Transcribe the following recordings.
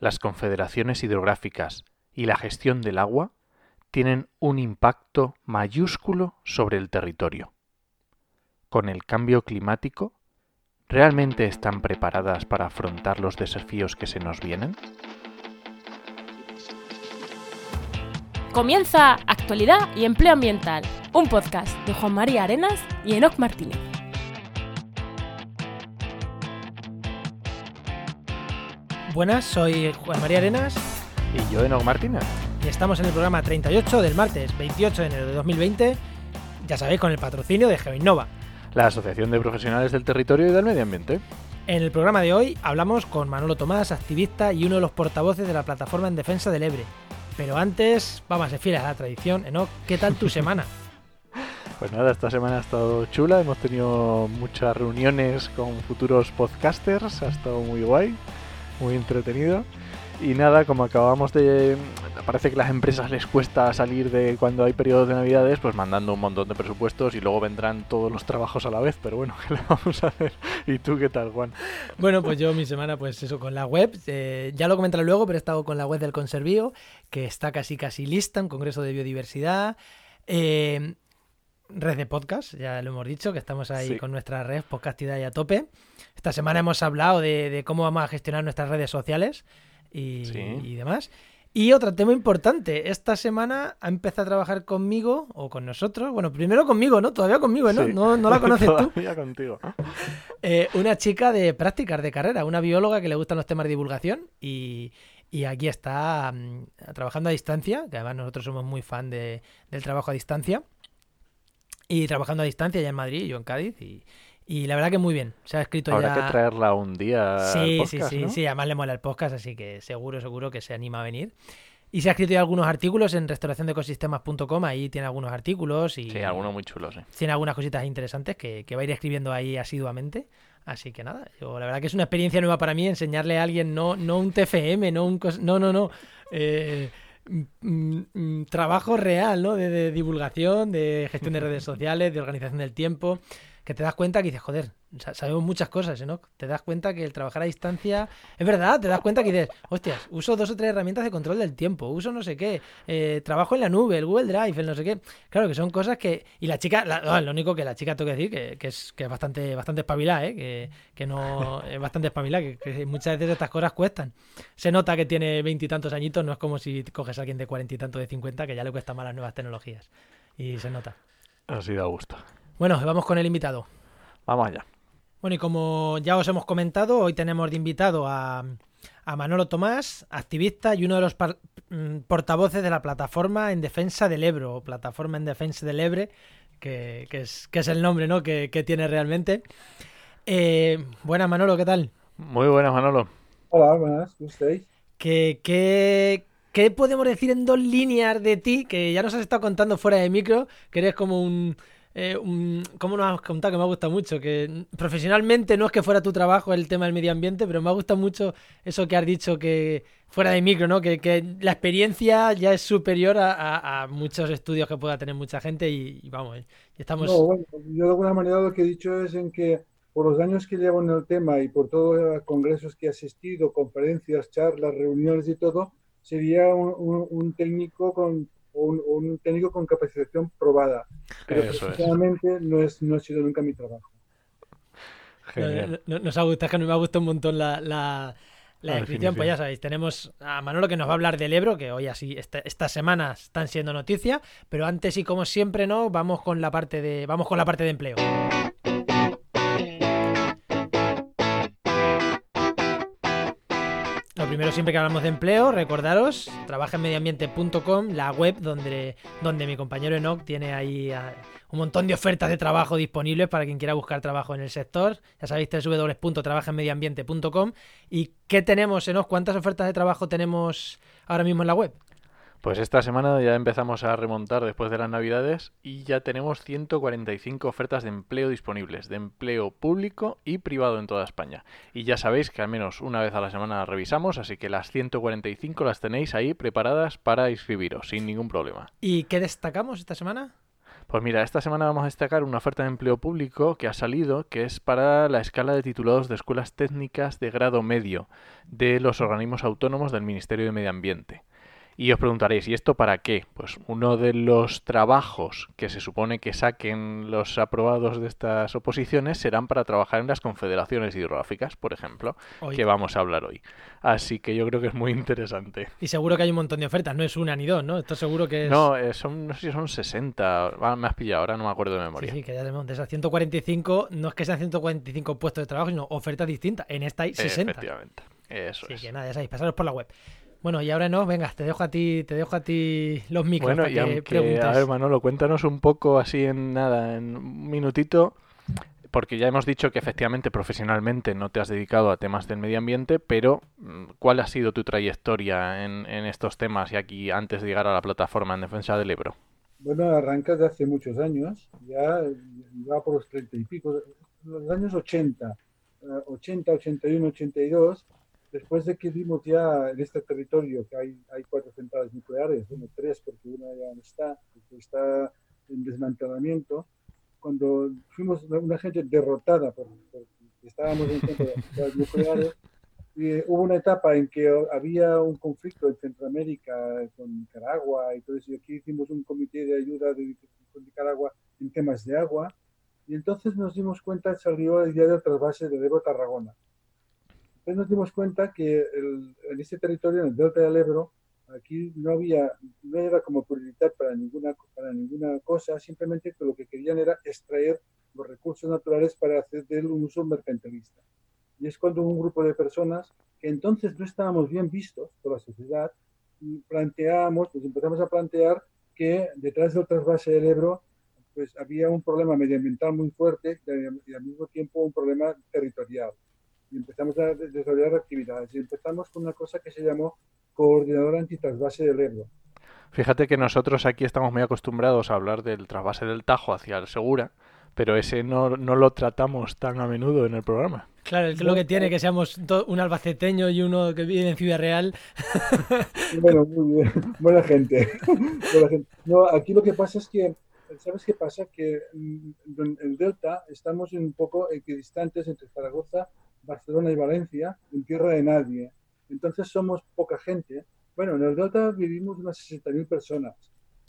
las confederaciones hidrográficas y la gestión del agua tienen un impacto mayúsculo sobre el territorio. Con el cambio climático, ¿realmente están preparadas para afrontar los desafíos que se nos vienen? Comienza Actualidad y Empleo Ambiental, un podcast de Juan María Arenas y Enoc Martínez. Buenas, soy Juan María Arenas Y yo, Enoch Martínez. y estamos en el programa 38 del martes 28 de enero de 2020, ya sabéis, con el patrocinio de GeoInnova. La Asociación de Profesionales del Territorio y del Medio Ambiente. En el programa de hoy hablamos con Manolo Tomás, activista y uno de los portavoces de la plataforma en defensa del Ebre. Pero antes, vamos a ser fieles a la tradición. Enoch, ¿qué tal tu semana? Pues nada, esta semana ha estado chula, hemos tenido muchas reuniones con futuros podcasters, ha estado muy guay, muy entretenido. Y nada, como acabamos de... Parece que a las empresas les cuesta salir de cuando hay periodos de navidades, pues mandando un montón de presupuestos y luego vendrán todos los trabajos a la vez, pero bueno, ¿qué le vamos a hacer? ¿Y tú qué tal, Juan? Bueno, pues yo mi semana, pues eso, con la web. eh, ya lo comentaré luego, pero he estado con la web del Conservío, que está casi casi lista, un congreso de biodiversidad. eh, red de podcast, ya lo hemos dicho, que estamos ahí Sí. con nuestra red Podcastidad y a tope. Esta semana hemos hablado de, de cómo vamos a gestionar nuestras redes sociales y, Sí. y demás. Y otro tema importante, esta semana ha empezado a trabajar conmigo o con nosotros. Bueno, primero conmigo, ¿no? Todavía conmigo, ¿no? Sí. No, no la conoces tú. Todavía contigo. Eh, una chica de prácticas de carrera, una bióloga que le gustan los temas de divulgación y, y aquí está mm, trabajando a distancia, que además nosotros somos muy fan de- del trabajo a distancia. Y trabajando a distancia ya en Madrid, yo en Cádiz, y, y la verdad que muy bien. Se ha escrito Habrá ya... que traerla un día al Sí, podcast, sí, sí, ¿no? sí, además le mola el podcast, así que seguro, seguro que se anima a venir. Y se ha escrito ya algunos artículos en restauraciondeecosistemas.com, ahí tiene algunos artículos y Sí, algunos muy chulos, sí. tiene algunas cositas interesantes que, que va a ir escribiendo ahí asiduamente. Así que nada, yo, la verdad que es una experiencia nueva para mí enseñarle a alguien, no, no un TFM, no un... cos- No, no, no. eh, mm, mm, mm, trabajo real, ¿no? De, de divulgación, de gestión de redes sociales, de organización del tiempo, que te das cuenta que dices, joder, sa- sabemos muchas cosas, ¿no? Te das cuenta que el trabajar a distancia, es verdad, te das cuenta que dices, hostias, uso dos o tres herramientas de control del tiempo, uso no sé qué, eh, trabajo en la nube, el Google Drive, el no sé qué. Claro que son cosas que... Y la chica, lo único que la chica tengo que decir, que, es, que es bastante, bastante espabilada, ¿eh? Que, que no... Es bastante espabilada, que, que muchas veces estas cosas cuestan. Se nota que tiene veintitantos añitos, no es como si coges a alguien de cuarenta y tanto de cincuenta, que ya le cuesta más las nuevas tecnologías. Y se nota. Así da gusto. Bueno, vamos con el invitado. Vamos allá. Bueno, y como ya os hemos comentado, hoy tenemos de invitado a, a Manolo Tomás, activista y uno de los par- mm, portavoces de la plataforma en defensa del Ebro, o plataforma en defensa del Ebre, que, que es, que es el nombre ¿no? que, que tiene realmente. Eh, buenas, Manolo, ¿qué tal? Muy buenas, Manolo. Hola, buenas, ¿cómo estáis? ¿Qué, qué, qué podemos decir en dos líneas de ti? Que ya nos has estado contando fuera de micro, que eres como un... Eh, un- ¿Cómo nos has contado? Que me ha mucho. Que profesionalmente no es que fuera tu trabajo el tema del medio ambiente, pero me ha gustado mucho eso que has dicho que fuera de micro, ¿no? Que, la experiencia ya es superior a, muchos estudios que pueda tener mucha gente y, y vamos, eh, estamos... No, bueno, yo de alguna manera lo que he dicho es en que por los años que llevo en el tema y por todos los congresos que he asistido, conferencias, charlas, reuniones y todo, sería un técnico con un, un técnico con capacitación probada. Pero es. profesionalmente no, es, no ha sido nunca mi trabajo. Genial. Nos ha gustado, es que me ha gustado un montón la, la, la descripción. Pues ya sabéis, tenemos a Manolo que nos va a hablar del Ebro, que hoy así, esta- estas semanas están siendo noticia, pero antes y como siempre, ¿no? Vamos con la parte de, vamos con la parte de empleo. Primero, siempre que hablamos de empleo, recordaros, trabajaenmedioambiente.com, la web donde, donde mi compañero Enoch tiene ahí ah, un montón de ofertas de trabajo disponibles para quien quiera buscar trabajo en el sector. Ya sabéis, www.trabajaenmedioambiente.com. ¿Y qué tenemos, Enoch? ¿Cuántas ofertas de trabajo tenemos ahora mismo en la web? Pues esta semana ya empezamos a remontar después de las Navidades y ya tenemos 145 ofertas de empleo disponibles, de empleo público y privado en toda España. Y ya sabéis que al menos una vez a la semana las revisamos, así que las 145 las tenéis ahí preparadas para inscribiros sin ningún problema. ¿Y qué destacamos esta semana? Pues mira, esta semana vamos a destacar una oferta de empleo público que ha salido, que es para la escala de titulados de escuelas técnicas de grado medio de los organismos autónomos del Ministerio de Medio Ambiente. Y os preguntaréis, ¿y esto para qué? Pues uno de los trabajos que se supone que saquen los aprobados de estas oposiciones serán para trabajar en las confederaciones hidrográficas, por ejemplo, Hoy. que vamos a hablar hoy. Así que yo creo que es muy interesante. Y seguro que hay un montón de ofertas, no es una ni dos, ¿no? Esto seguro que es... No, eh, son, no sé si son 60, ah, me has pillado, ahora no me acuerdo de Sí, memoria. sí, que ya tenemos de esas 145, no es que sean 145 puestos de trabajo, sino ofertas distintas. En esta hay 60. Efectivamente, eso Así es. que nada, ya sabéis, pasaros por la web. Bueno, y ahora no, venga, te dejo a ti, te dejo a ti los micros Bueno, para y que aunque, preguntes. a ver, Manolo, cuéntanos un poco así en nada, en un minutito, porque ya hemos dicho que efectivamente profesionalmente no te has dedicado a temas del medio ambiente, pero mm, ¿cuál ha sido tu trayectoria en, en estos temas y aquí antes de llegar a la plataforma en defensa del Ebro? Bueno, arranca de hace muchos años, ya va por los treinta y pico, los años 80, eh, 80, 81, 82, después de que vimos ya en este territorio que hay, hay cuatro centrales nucleares, bueno, tres porque una ya no está, porque está en desmantelamiento, cuando fuimos una, gente derrotada por, por- estábamos en contra de las centrales nucleares, y hubo una etapa en que había un conflicto en Centroamérica con Nicaragua y todo eso, y aquí hicimos un comité de ayuda de, con Nicaragua en temas de agua, y entonces nos dimos cuenta, salió la idea del trasvase de Ebro Tarragona. Entonces nos dimos cuenta que el- en este territorio, en el delta del Ebro, aquí no había, no era como prioridad para ninguna, para ninguna cosa, simplemente que lo que querían era extraer los recursos naturales para hacer de él un uso mercantilista. Y es cuando un grupo de personas que entonces no estábamos bien vistos por la sociedad, planteamos, pues empezamos a plantear que detrás del trasvase del Ebro pues había un problema medioambiental muy fuerte y al mismo tiempo un problema territorial. Y empezamos a de- desarrollar actividades. Y empezamos con una cosa que se llamó Coordinador Antitrasvase del Ebro. Fíjate que nosotros aquí estamos muy acostumbrados a hablar del trasvase del Tajo hacia el Segura, pero ese no, no lo tratamos tan a menudo en el programa. Claro, es lo que tiene que seamos un albaceteño y uno que vive en Ciudad Real. Bueno, muy bien. Buena gente. Buena gente. No, aquí lo que pasa es que, ¿sabes qué pasa? Que mm, en el Delta estamos un poco equidistantes entre Zaragoza, Barcelona y Valencia, en tierra de nadie. Entonces somos poca gente. Bueno, en el Delta vivimos unas 60.000 personas,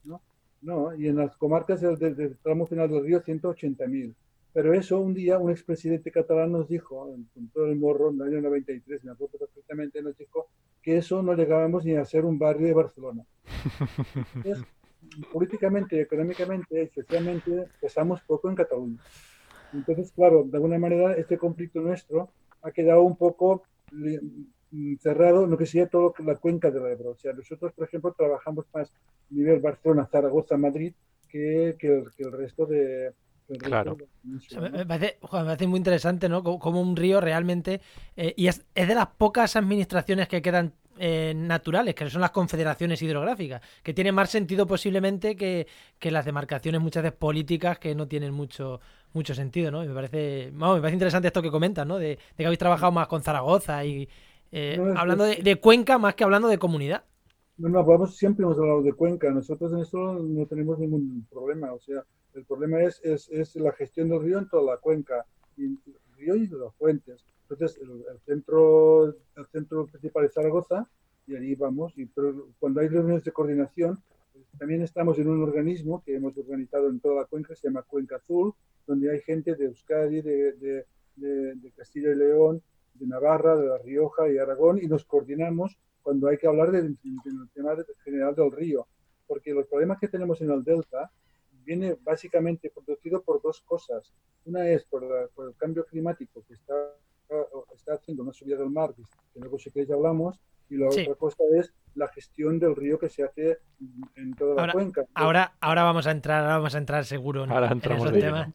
¿no? No, y en las comarcas del, del- del tramo final del río 180.000. Pero eso un día un expresidente catalán nos dijo, con todo el morro, en el año 93, me acuerdo perfectamente, nos dijo que eso no llegábamos ni a ser un barrio de Barcelona. Entonces, políticamente, económicamente y socialmente pesamos poco en Cataluña. Entonces, claro, de alguna manera este conflicto nuestro ha quedado un poco li- mm, cerrado en lo que sería que- la cuenca del Ebro. O sea, nosotros, por ejemplo, trabajamos más a nivel Barcelona, Zaragoza, Madrid que, que, el, que el resto de... Claro. de la O sea, península, me, parece, me parece muy interesante, ¿no? Co- Como un río realmente. eh, y es, es de las pocas administraciones que quedan eh, naturales, que son las confederaciones hidrográficas, que tiene más sentido posiblemente que, que las demarcaciones muchas veces políticas que no tienen mucho mucho sentido, ¿no? Y me parece, vamos, me parece interesante esto que comentas, ¿no? De, de que habéis trabajado más con Zaragoza y eh, No, hablando de, de Cuenca más que hablando de comunidad. No, no, hablamos, siempre hemos hablado de Cuenca. Nosotros en esto no tenemos ningún problema. O sea, el problema es, es, es la gestión del río en toda la cuenca, y el río y de las fuentes. Entonces, el, el centro, el centro principal es Zaragoza y allí vamos. Y, pero cuando hay reuniones de coordinación, también estamos en un organismo que hemos organizado en toda la cuenca, se llama Cuenca Azul, donde hay gente de Euskadi, de, de, de, de Castilla y León, de Navarra, de La Rioja y Aragón, y nos coordinamos cuando hay que hablar del, tema general del río, porque los problemas que tenemos en el delta viene básicamente producido por dos cosas. Una es por, la- por el cambio climático que está, está haciendo una subida del mar, que luego si queréis hablamos, y la Sí. otra cosa es la gestión del río que se hace en toda la cuenca. Ahora, ahora vamos a entrar, ahora vamos a entrar seguro en, Ahora en entramos esos temas.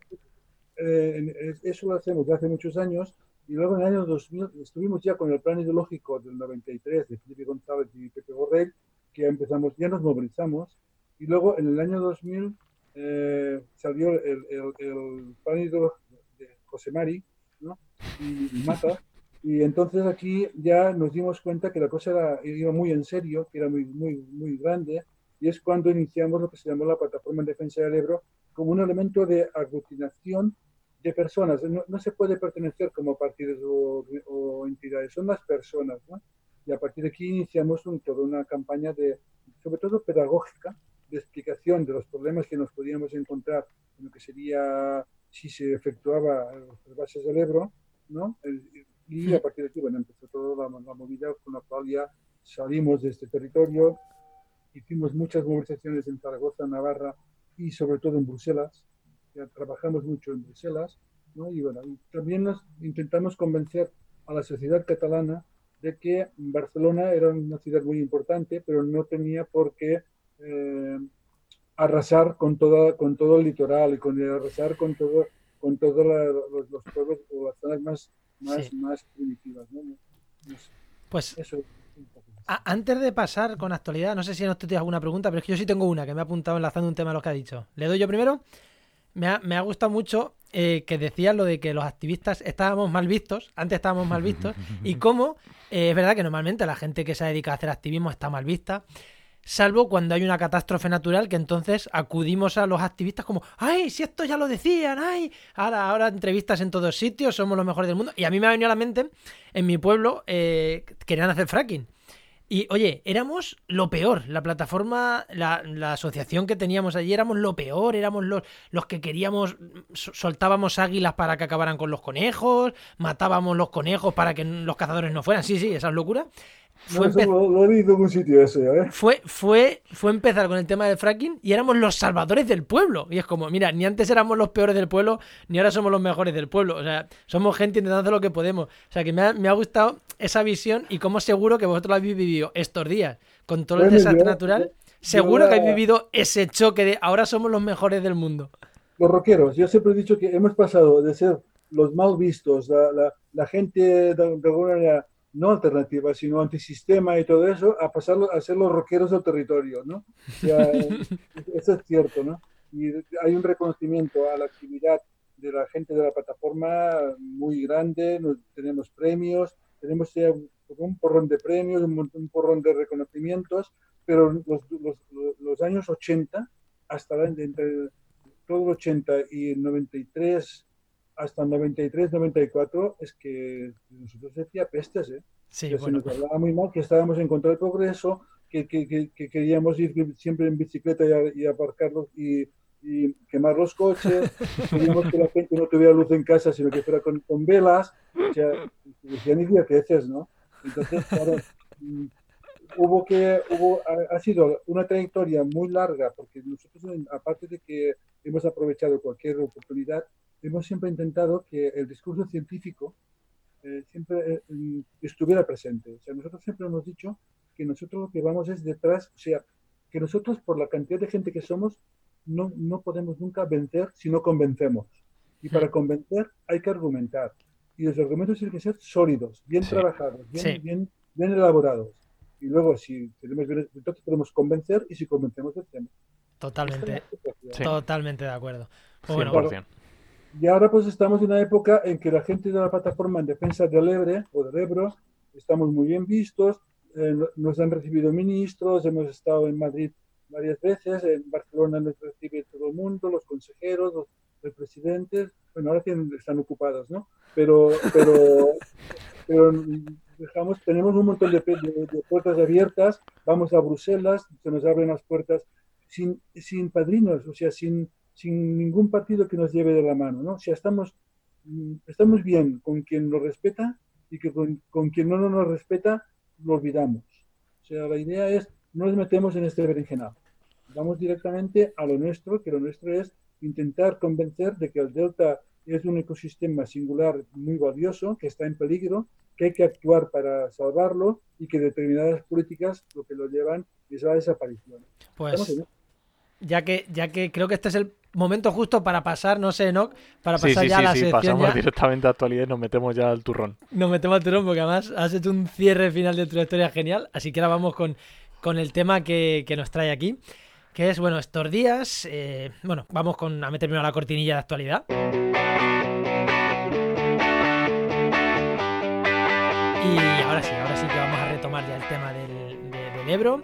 Eh, en- es- eso lo hacemos desde hace muchos años y luego en el año 2000 estuvimos ya con el plan ideológico del 93 de Felipe González y Pepe Borrell, que ya empezamos, ya nos movilizamos y luego en el año 2000 eh, salió el, el- el plan ideológico de José Mari ¿no? y, y Mata y entonces aquí ya nos dimos cuenta que la cosa era- iba muy en serio, que era muy, muy, muy grande y es cuando iniciamos lo que se llamó la Plataforma en Defensa del Ebro como un elemento de aglutinación de personas. No, se puede pertenecer como partidos o, entidades, son las personas. ¿no? Y a partir de aquí iniciamos un, toda una campaña de, sobre todo pedagógica, de explicación de los problemas que nos podíamos encontrar en lo que sería si se efectuaba las bases del Ebro, ¿no? Y a partir de aquí, bueno, empezó toda la, movida con la cual ya salimos de este territorio, hicimos muchas movilizaciones en Zaragoza, Navarra y sobre todo en Bruselas, ya trabajamos mucho en Bruselas, ¿no? y bueno, también nos intentamos convencer a la sociedad catalana de que Barcelona era una ciudad muy importante, pero no tenía por qué eh, arrasar con, toda, con todo el litoral y con arrasar con todo con todos los, pueblos o las zonas más, más, más primitivas. ¿no? Pues antes de pasar con actualidad, no sé si no te tienes alguna pregunta, pero es que yo sí tengo una que me ha apuntado enlazando un tema a lo que ha dicho. ¿Le doy yo primero? Me ha, me ha gustado mucho eh, que decías lo de que los activistas estábamos mal vistos, antes estábamos mal vistos, y cómo eh, es verdad que normalmente la gente que se dedica a hacer activismo está mal vista salvo cuando hay una catástrofe natural que entonces acudimos a los activistas como, ay, si esto ya lo decían, ay, ahora, ahora entrevistas en todos sitios, somos los mejores del mundo. Y a mí me ha venido a la mente, en mi pueblo, eh, querían hacer fracking. Y oye, éramos lo peor, la plataforma, la, asociación que teníamos allí éramos lo peor, éramos los, los que queríamos, soltábamos águilas para que acabaran con los conejos, matábamos los conejos para que los cazadores no fueran, sí, sí, esas locuras. Fue, un sitio ¿eh? fue, fue, fue empezar con el tema del fracking y éramos los salvadores del pueblo. Y es como, mira, ni antes éramos los peores del pueblo, ni ahora somos los mejores del pueblo. O sea, somos gente intentando hacer lo que podemos. O sea, que me ha, me ha gustado esa visión y cómo seguro que vosotros lo habéis vivido estos días con todo el desastre natural. seguro que habéis vivido ese choque de ahora somos los mejores del mundo. Los rockeros, yo siempre he dicho que hemos pasado de ser los mal vistos, la, la, la gente de alguna manera no alternativa, sino antisistema y todo eso, a pasar a ser los rockeros del territorio, ¿no? eso es cierto, ¿no? Y hay un reconocimiento a la actividad de la gente de la plataforma muy grande, tenemos premios, tenemos un porrón de premios, un, porrón de reconocimientos, pero los, los, los años 80, hasta entre todo el 80 y el 93, hasta el 93, 94, es que nosotros decía pestes, ¿eh? Sí, que se nos hablaba muy mal, que estábamos en contra del progreso, que, que, que, queríamos ir siempre en bicicleta y, aparcarlos y, y, quemar los coches, queríamos que la gente no tuviera luz en casa, sino que fuera con, con velas, o sea, decían idioteces, ¿no? Entonces, claro, mm, hubo que, hubo, ha, ha, sido una trayectoria muy larga, porque nosotros, aparte de que hemos aprovechado cualquier oportunidad, hemos siempre intentado que el discurso científico eh, siempre eh, estuviera presente. O sea, nosotros siempre hemos dicho que nosotros lo que vamos es detrás, o sea, que nosotros por la cantidad de gente que somos, no, no podemos nunca vencer si no convencemos. Y para convencer hay que argumentar. Y los argumentos tienen que ser sólidos, bien trabajados, bien, bien, bien elaborados. Y luego, si tenemos entonces podemos convencer y si convencemos, hacemos. Totalmente, totalmente de acuerdo. Pues bueno, y ahora pues estamos en una época en que la gente de la plataforma en defensa del Ebre o del Ebro estamos muy bien vistos, eh, nos han recibido ministros, hemos estado en Madrid varias veces, en Barcelona nos recibe todo el mundo, los consejeros, los, presidentes, bueno, ahora están ocupados, ¿no? Pero, pero, pero dejamos, tenemos un montón de, de, puertas abiertas, vamos a Bruselas, se nos abren las puertas sin, sin padrinos, o sea, sin sin ningún partido que nos lleve de la mano, ¿no? O sea, estamos, mm, estamos bien con quien nos respeta y que con, con quien no nos respeta lo olvidamos. O sea, la idea es, no nos metemos en este berenjenal. Vamos directamente a lo nuestro, que lo nuestro es intentar convencer de que el delta es un ecosistema singular muy valioso, que está en peligro, que hay que actuar para salvarlo y que determinadas políticas lo que lo llevan es a la desaparición. Pues ya que, ya que creo que este es el momento justo para pasar, no sé, ¿no? Para pasar ya a la sí, pasamos directamente a actualidad y nos metemos ya al turrón. Nos metemos al turrón porque además has hecho un cierre final de tu historia genial. Así que ahora vamos con, con el tema que, que nos trae aquí. Que es, bueno, estos días. Eh, bueno, vamos con, a meterme a la cortinilla de actualidad. Y ahora sí, ahora sí que vamos a retomar ya el tema del, del Ebro.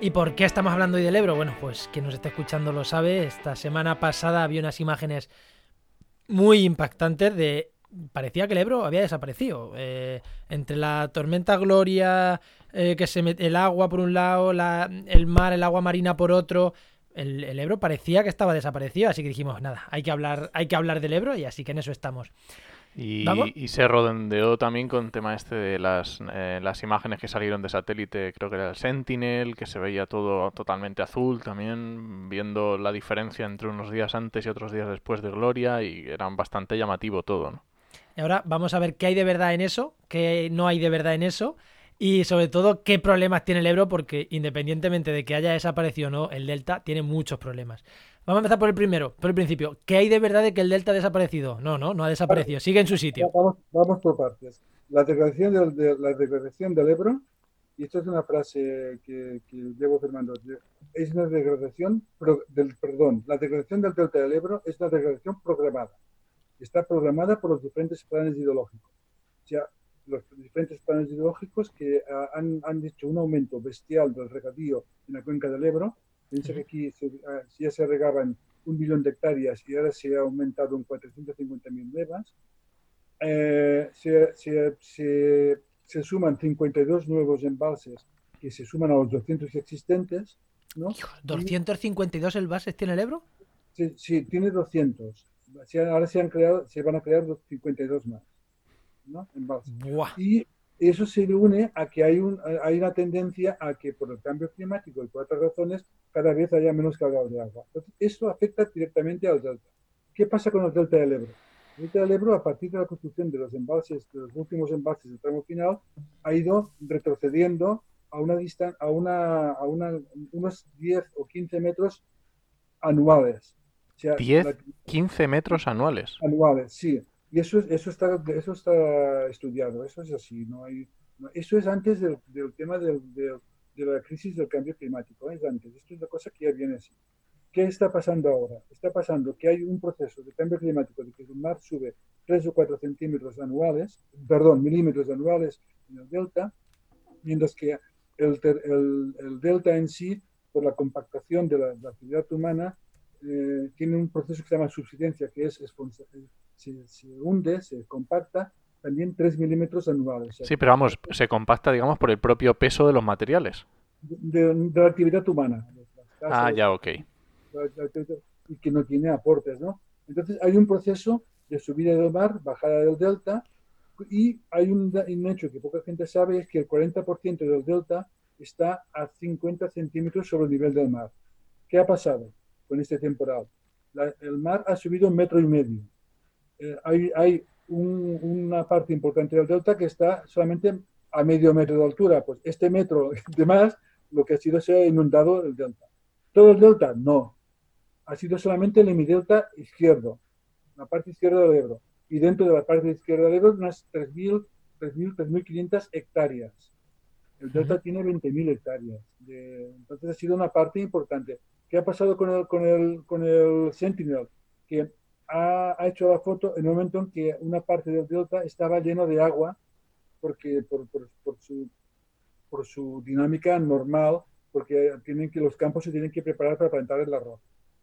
¿Y por qué estamos hablando hoy del Ebro? Bueno, pues quien nos esté escuchando lo sabe. Esta semana pasada había unas imágenes muy impactantes de... Parecía que el Ebro había desaparecido. Eh, entre la tormenta Gloria, eh, que se mete el agua por un lado, la, el mar, el agua marina por otro. El, el, Ebro parecía que estaba desaparecido, así que dijimos, nada, hay que hablar, hay que hablar del Ebro y así que en eso estamos. Y, y, se redondeó también con el tema este de las, eh, las imágenes que salieron de satélite, creo que era el Sentinel, que se veía todo totalmente azul también, viendo la diferencia entre unos días antes y otros días después de Gloria, y era bastante llamativo todo, ¿no? Y ahora vamos a ver qué hay de verdad en eso, qué no hay de verdad en eso, y sobre todo qué problemas tiene el Ebro, porque independientemente de que haya desaparecido o no, el Delta tiene muchos problemas. Vamos a empezar por el primero, por el principio. ¿Qué hay de verdad de que el Delta ha desaparecido? No, no, no ha desaparecido. Sigue en su sitio. Vamos, vamos por partes. La degradación del, de, la degradación del Ebro, y esto es una frase que, que llevo firmando, es una degradación, pro, del, perdón, la degradación del Delta del Ebro es una degradación programada. Está programada por los diferentes planes ideológicos. O sea, los diferentes planes ideológicos que uh, han, han hecho un aumento bestial del regadío en la cuenca del Ebro, Piensa que aquí se, uh, ya se regaban un millón de hectáreas y ahora se ha aumentado en 450.000 nuevas. Eh, se, se, se, se, suman 52 nuevos embalses que se suman a los 200 existentes. ¿no? ¿252 embalses tiene el Ebro? Sí, sí tiene 200. ahora se, han creado, se van a crear 52 más. ¿no? Embalses. Y eso se une a que hay, un, hay una tendencia a que por el cambio climático y por otras razones cada vez haya menos cargado de agua. Entonces, eso afecta directamente al delta. ¿Qué pasa con el delta del Ebro? El delta del Ebro, a partir de la construcción de los embalses, de los últimos embalses del tramo final, ha ido retrocediendo a una distancia, a una, a una, unos 10 o 15 metros anuales. O sea, 10, la, 15 metros anuales. Anuales, sí. Y eso, eso, está, eso está estudiado, eso es así. No hay, no, eso es antes del, del tema del, del, de la crisis del cambio climático, es antes. Esto es una cosa que ya viene así. ¿Qué está pasando ahora? Está pasando que hay un proceso de cambio climático de que el mar sube 3 o 4 centímetros anuales, perdón, milímetros anuales en el delta, mientras que el, el, el delta en sí, por la compactación de la, la actividad humana, eh, tiene un proceso que se llama subsidencia, que es, es se, se, hunde, se compacta, también 3 milímetros anuales. Sí, pero vamos, se compacta, digamos, por el propio peso de los materiales. De, de la actividad humana. Casas, ah, ya, ok. Y que no tiene aportes, ¿no? Entonces hay un proceso de subida del mar, bajada del delta, y hay un, un hecho que poca gente sabe, es que el 40% del delta está a 50 centímetros sobre el nivel del mar. ¿Qué ha pasado con este temporal? La, el mar ha subido un metro y medio. Eh, hay, hay un, una parte importante del delta que está solamente a medio metro de altura. Pues este metro de más, lo que ha sido se ha inundado el delta. ¿Todo el delta? No. Ha sido solamente el hemidelta izquierdo, la parte izquierda del Ebro. Y dentro de la parte izquierda del Ebro, unas 3.000, 3.500 hectáreas. El delta uh -huh. tiene 20.000 hectáreas. De, entonces ha sido una parte importante. ¿Qué ha pasado con el, con el, con el Sentinel? Que ha, ha, hecho la foto en el momento en que una parte del delta estaba lleno de agua porque por, por, por, su, por su dinámica normal, porque tienen que, los campos se tienen que preparar para plantar el arroz.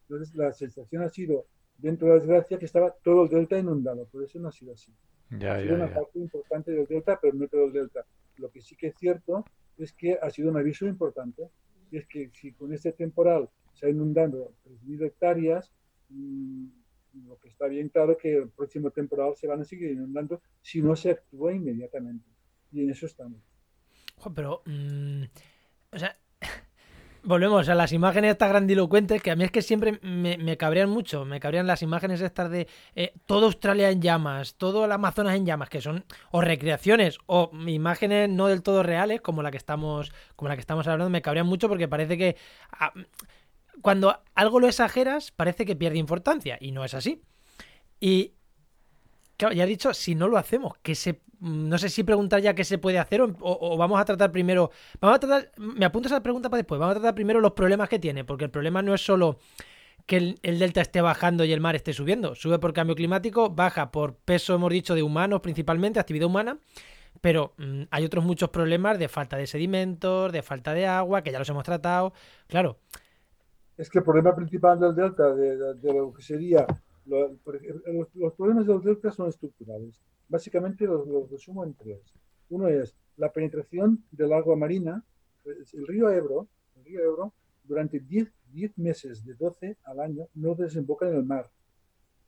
Entonces la sensación ha sido, dentro de la desgracia, que estaba todo el delta inundado, por eso no ha sido así. Ya, ha sido ya, una ya. parte importante del delta, pero no todo el delta. Lo que sí que es cierto es que ha sido un aviso importante, y es que si con este temporal se ha inundado 3.000 hectáreas, mmm, lo que está bien claro que el próximo temporal se van a seguir inundando si no se actúa inmediatamente. Y en eso estamos. Pero, mmm, o sea, volvemos a las imágenes estas grandilocuentes que a mí es que siempre me, me cabrean mucho. Me cabrean las imágenes estas de eh, toda Australia en llamas, todo el Amazonas en llamas, que son o recreaciones o imágenes no del todo reales, como la que estamos, como la que estamos hablando. Me cabrean mucho porque parece que. Ah, cuando algo lo exageras, parece que pierde importancia, y no es así. Y, claro, ya he dicho, si no lo hacemos, que se, no sé si preguntar ya qué se puede hacer o, vamos a tratar primero, vamos a tratar, me apunto esa pregunta para después, vamos a tratar primero los problemas que tiene, porque el problema no es solo que el, el, delta esté bajando y el mar esté subiendo, sube por cambio climático, baja por peso, hemos dicho, de humanos principalmente, actividad humana, pero mm, hay otros muchos problemas de falta de sedimentos, de falta de agua, que ya los hemos tratado. Claro. Es que el problema principal del delta, de, lo que sería, los, problemas del delta son estructurales. Básicamente los, resumo en tres. Uno es la penetración del agua marina, el río Ebro, el río Ebro durante 10, 10 meses de 12 al año no desemboca en el mar.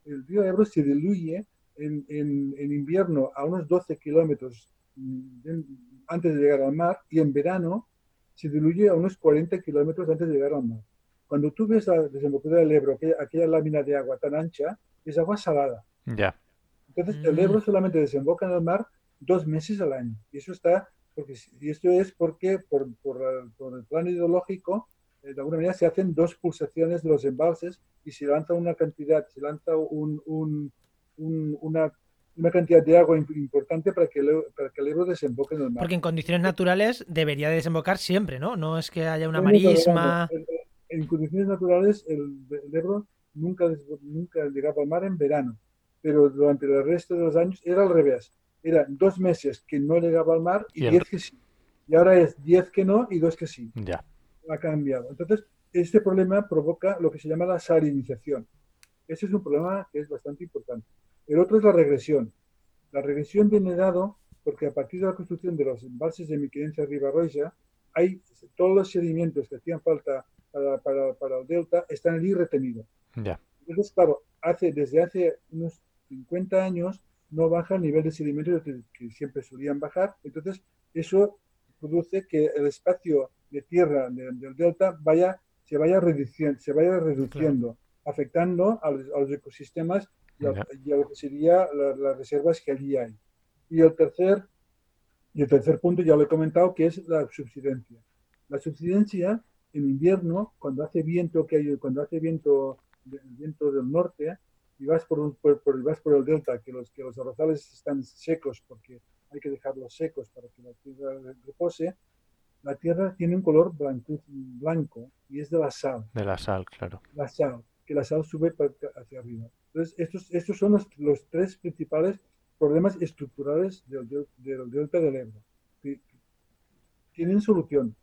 El río Ebro se diluye en, en, invierno a unos 12 kilómetros mm, antes de llegar al mar y en verano se diluye a unos 40 kilómetros antes de llegar al mar. Cuando tú ves la desembocadura del Ebro, aquella, lámina de agua tan ancha, es agua salada. Ya. Entonces el Ebro mm. solamente desemboca en el mar dos meses al año. Y eso está, porque, y esto es porque por, por, por el plano ideológico eh, de alguna manera se hacen dos pulsaciones de los embalses y se lanza una cantidad, se lanza un, un, una, una, cantidad de agua importante para que, el, para que el Ebro desemboque en el mar. Porque en condiciones naturales debería desembocar siempre, ¿no? No es que haya una marisma. En, condiciones naturales el, Ebro nunca, nunca llegaba al mar en verano, pero durante el resto de los años era al revés. Eran dos meses que no llegaba al mar y, diez que sí. Y ahora es diez que no y dos que sí. Ya ha cambiado. Entonces, este problema provoca lo que se llama la salinización. Ese es un problema que es bastante importante. El otro es la regresión. La regresión viene dado porque a partir de la construcción de los embalses de Miquelenza Ribarroya, hay todos los sedimentos que hacían falta para, para, para el delta están allí retenidos. Ya. Entonces, claro, hace, desde hace unos 50 años no baja el nivel de sedimentos que, que siempre solían bajar. Entonces, eso produce que el espacio de tierra del delta vaya, se vaya reduciendo, se vaya reduciendo afectando a los, ecosistemas y a, lo que serían las reservas que allí hay. Y el tercer y el tercer punto ya lo he comentado, que es la subsidencia. La subsidencia en invierno, cuando hace viento, que hay, cuando hace viento, viento del norte, y vas por, por, vas por el delta, que los, que los arrozales están secos porque hay que dejarlos secos para que la tierra repose, la tierra tiene un color blanco, blanco y es de la sal. De la sal, claro. La sal, que la sal sube hacia arriba. Entonces, estos, estos son los, los tres principales problemas estructurales del, del, delta del Ebro. Que tienen solución.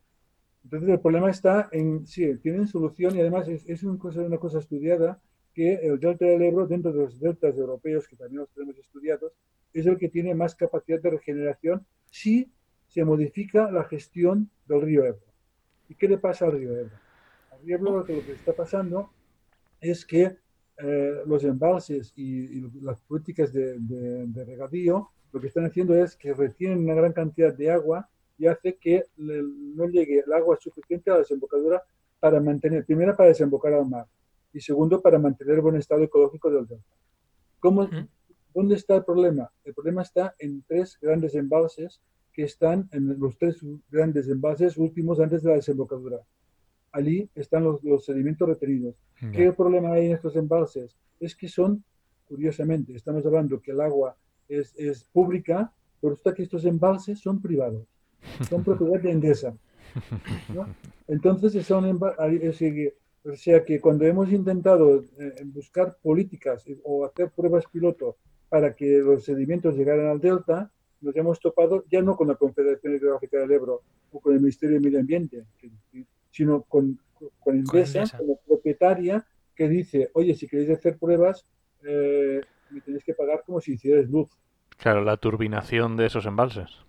Entonces, el problema está en, sí, tienen solución y además es, es una, cosa, una cosa estudiada que el delta del Ebro, dentro de los deltas europeos, que también los tenemos estudiados, es el que tiene más capacidad de regeneración si se modifica la gestión del río Ebro. ¿Y qué le pasa al río Ebro? Al río Ebro lo que, está pasando es que eh, los embalses y, las políticas de, regadío lo que están haciendo es que retienen una gran cantidad de agua y hace que no llegue el agua suficiente a la desembocadura para mantener, primero para desembocar al mar y segundo para mantener el buen estado ecológico del delta. ¿Cómo, ¿Dónde está el problema? El problema está en tres grandes embalses que están en los tres grandes embalses últimos antes de la desembocadura. Allí están los, sedimentos retenidos. ¿Qué problema hay en estos embalses? Es que son, curiosamente, estamos hablando que el agua es, es pública, pero está que estos embalses son privados, son propiedad de Endesa. Entonces, son o sea que cuando hemos intentado eh, buscar políticas o hacer pruebas piloto para que los sedimentos llegaran al delta, nos hemos topado ya no con la Confederación Hidrográfica del Ebro o con el Ministerio de Medio Ambiente, sino con, con Endesa como propietaria que dice, oye, si queréis hacer pruebas, eh, me tenéis que pagar como si hicierais luz. Claro, la turbinación de esos embalses.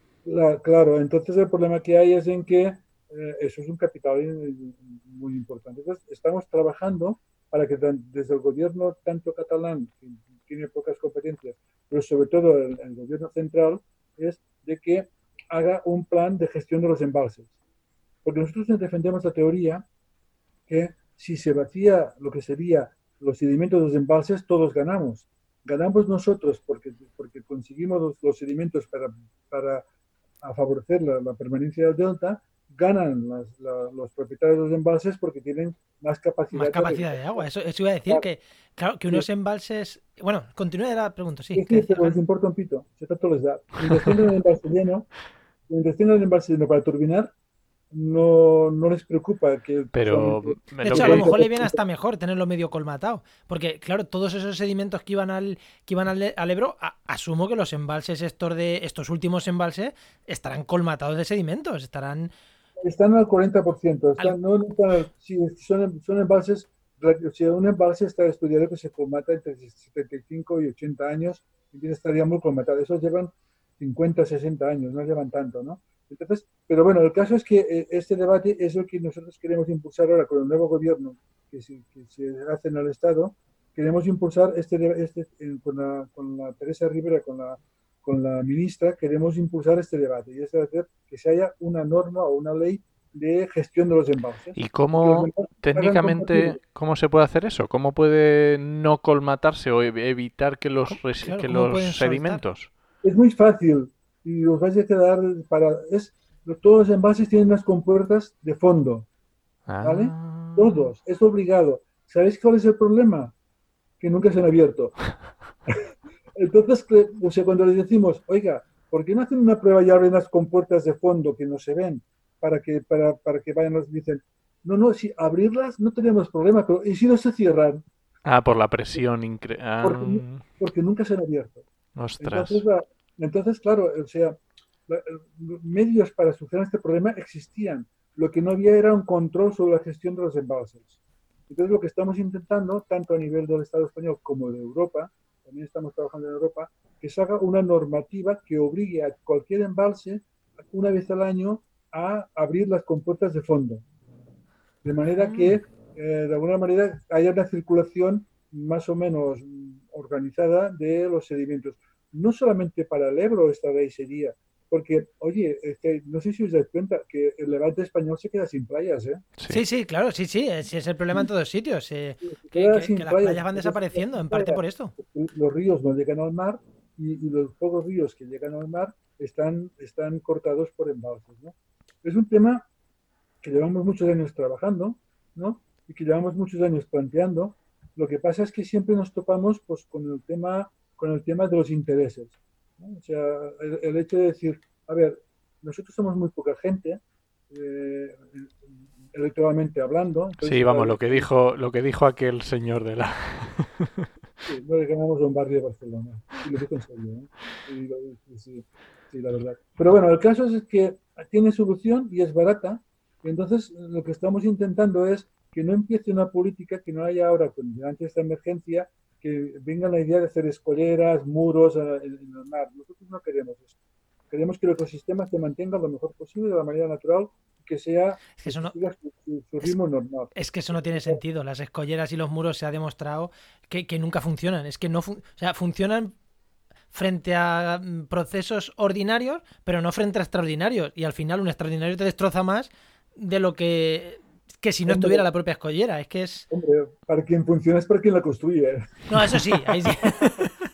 Claro, entonces el problema que hay es en que eh, eso es un capital muy importante. Entonces, estamos trabajando para que desde el gobierno, tanto catalán, que tiene pocas competencias, pero sobre todo el gobierno central, es de que haga un plan de gestión de los embalses. Porque nosotros defendemos la teoría que si se vacía lo que sería los sedimentos de los embalses, todos ganamos. Ganamos nosotros porque, porque conseguimos los, sedimentos para, para favorecer la, permanencia del delta, ganan los propietarios de los embalses porque tienen más capacidad, más capacidad de, agua. Eso, eso, iba a decir que, claro, que unos embalses. Bueno, continúe la pregunta, sí. Es que, les importa un pito, si tanto les da. Mientras tengan el embalse lleno, el embalse lleno para turbinar, no, no les preocupa que... Pero... De hecho, a lo mejor le viene hasta mejor tenerlo medio colmatado. Porque, claro, todos esos sedimentos que iban al, que iban al, Ebro, asumo que los embalses estos, de, estos últimos embalses estarán colmatados de sedimentos, estarán... Están al 40%. Están, no, si son, son embalses si un embalse está estudiado que se colmata entre 75 y 80 años, estaría muy colmatado. Esos llevan 50, 60 años, no llevan tanto, ¿no? Entonces, pero bueno, el caso es que eh, este debate es el que nosotros queremos impulsar ahora con el nuevo gobierno que se, hace en el Estado. Queremos impulsar este, este con, la, con la Teresa Rivera, con la, con la ministra, queremos impulsar este debate y es hacer que se haya una norma o una ley de gestión de los embalses. ¿Y cómo técnicamente cómo se puede hacer eso? ¿Cómo puede no colmatarse o evitar que los, que los sedimentos? Es muy fácil y os vais a quedar para es todos los embalses tienen unas compuertas de fondo, ¿vale? Ah. Todos, es obligado. ¿Sabéis cuál es el problema? Que nunca se han abierto. Entonces, o sea, cuando les decimos, oiga, ¿por qué no hacen una prueba y abren las compuertas de fondo que no se ven? para que, para, para que vayan, nos dicen, no, no, si abrirlas no tenemos problema, pero ¿y si no se cierran? Ah, por la presión increíble. Ah. Porque, nunca se han abierto. Ostras. Entonces, claro, o sea, medios para solucionar este problema existían. Lo que no había era un control sobre la gestión de los embalses. Entonces, lo que estamos intentando, tanto a nivel del Estado español como de Europa, también estamos trabajando en Europa, que se haga una normativa que obligue a cualquier embalse, una vez al año, a abrir las compuertas de fondo. De manera que, ah. eh, de alguna manera, haya una circulación más o menos organizada de los sedimentos. No solamente para el Ebro esta ley sería, porque, oye, no sé si os dais cuenta que el levante español se queda sin playas, ¿eh? Sí, sí, claro, sí, sí, ese es el problema en todos sitios. que, las playas van desapareciendo, en parte por esto. Los ríos no llegan al mar y, y, los pocos ríos que llegan al mar están, están cortados por embalses, ¿no? Es un tema que llevamos muchos años trabajando, ¿no? Y que llevamos muchos años planteando. Lo que pasa es que siempre nos topamos pues, con, el tema, con el tema de los intereses. O sea, el, hecho de decir, a ver, nosotros somos muy poca gente, eh, electoralmente hablando. sí, vamos, lo que dijo, lo que dijo aquel señor de la. sí, no le llamamos un barrio de Barcelona. Y lo dijo en serio, ¿eh? sí, sí, la verdad. Pero bueno, el caso es que tiene solución y es barata. entonces lo que estamos intentando es que no empiece una política que no haya ahora, con, ante esta emergencia, que venga la idea de hacer escolleras, muros en, el mar. Nosotros no queremos eso. Queremos que el ecosistema se mantenga lo mejor posible de la manera natural que sea que eso no, su, ritmo normal. Es que eso no tiene sentido. Las escolleras y los muros se ha demostrado que, que nunca funcionan. Es que no o sea, funcionan frente a mm, procesos ordinarios, pero no frente a extraordinarios. Y al final un extraordinario te destroza más de lo que que si no estuviera la propia escollera. Es que es. Hombre, para quien funciona es para quien la construye. No, eso sí, ahí sí.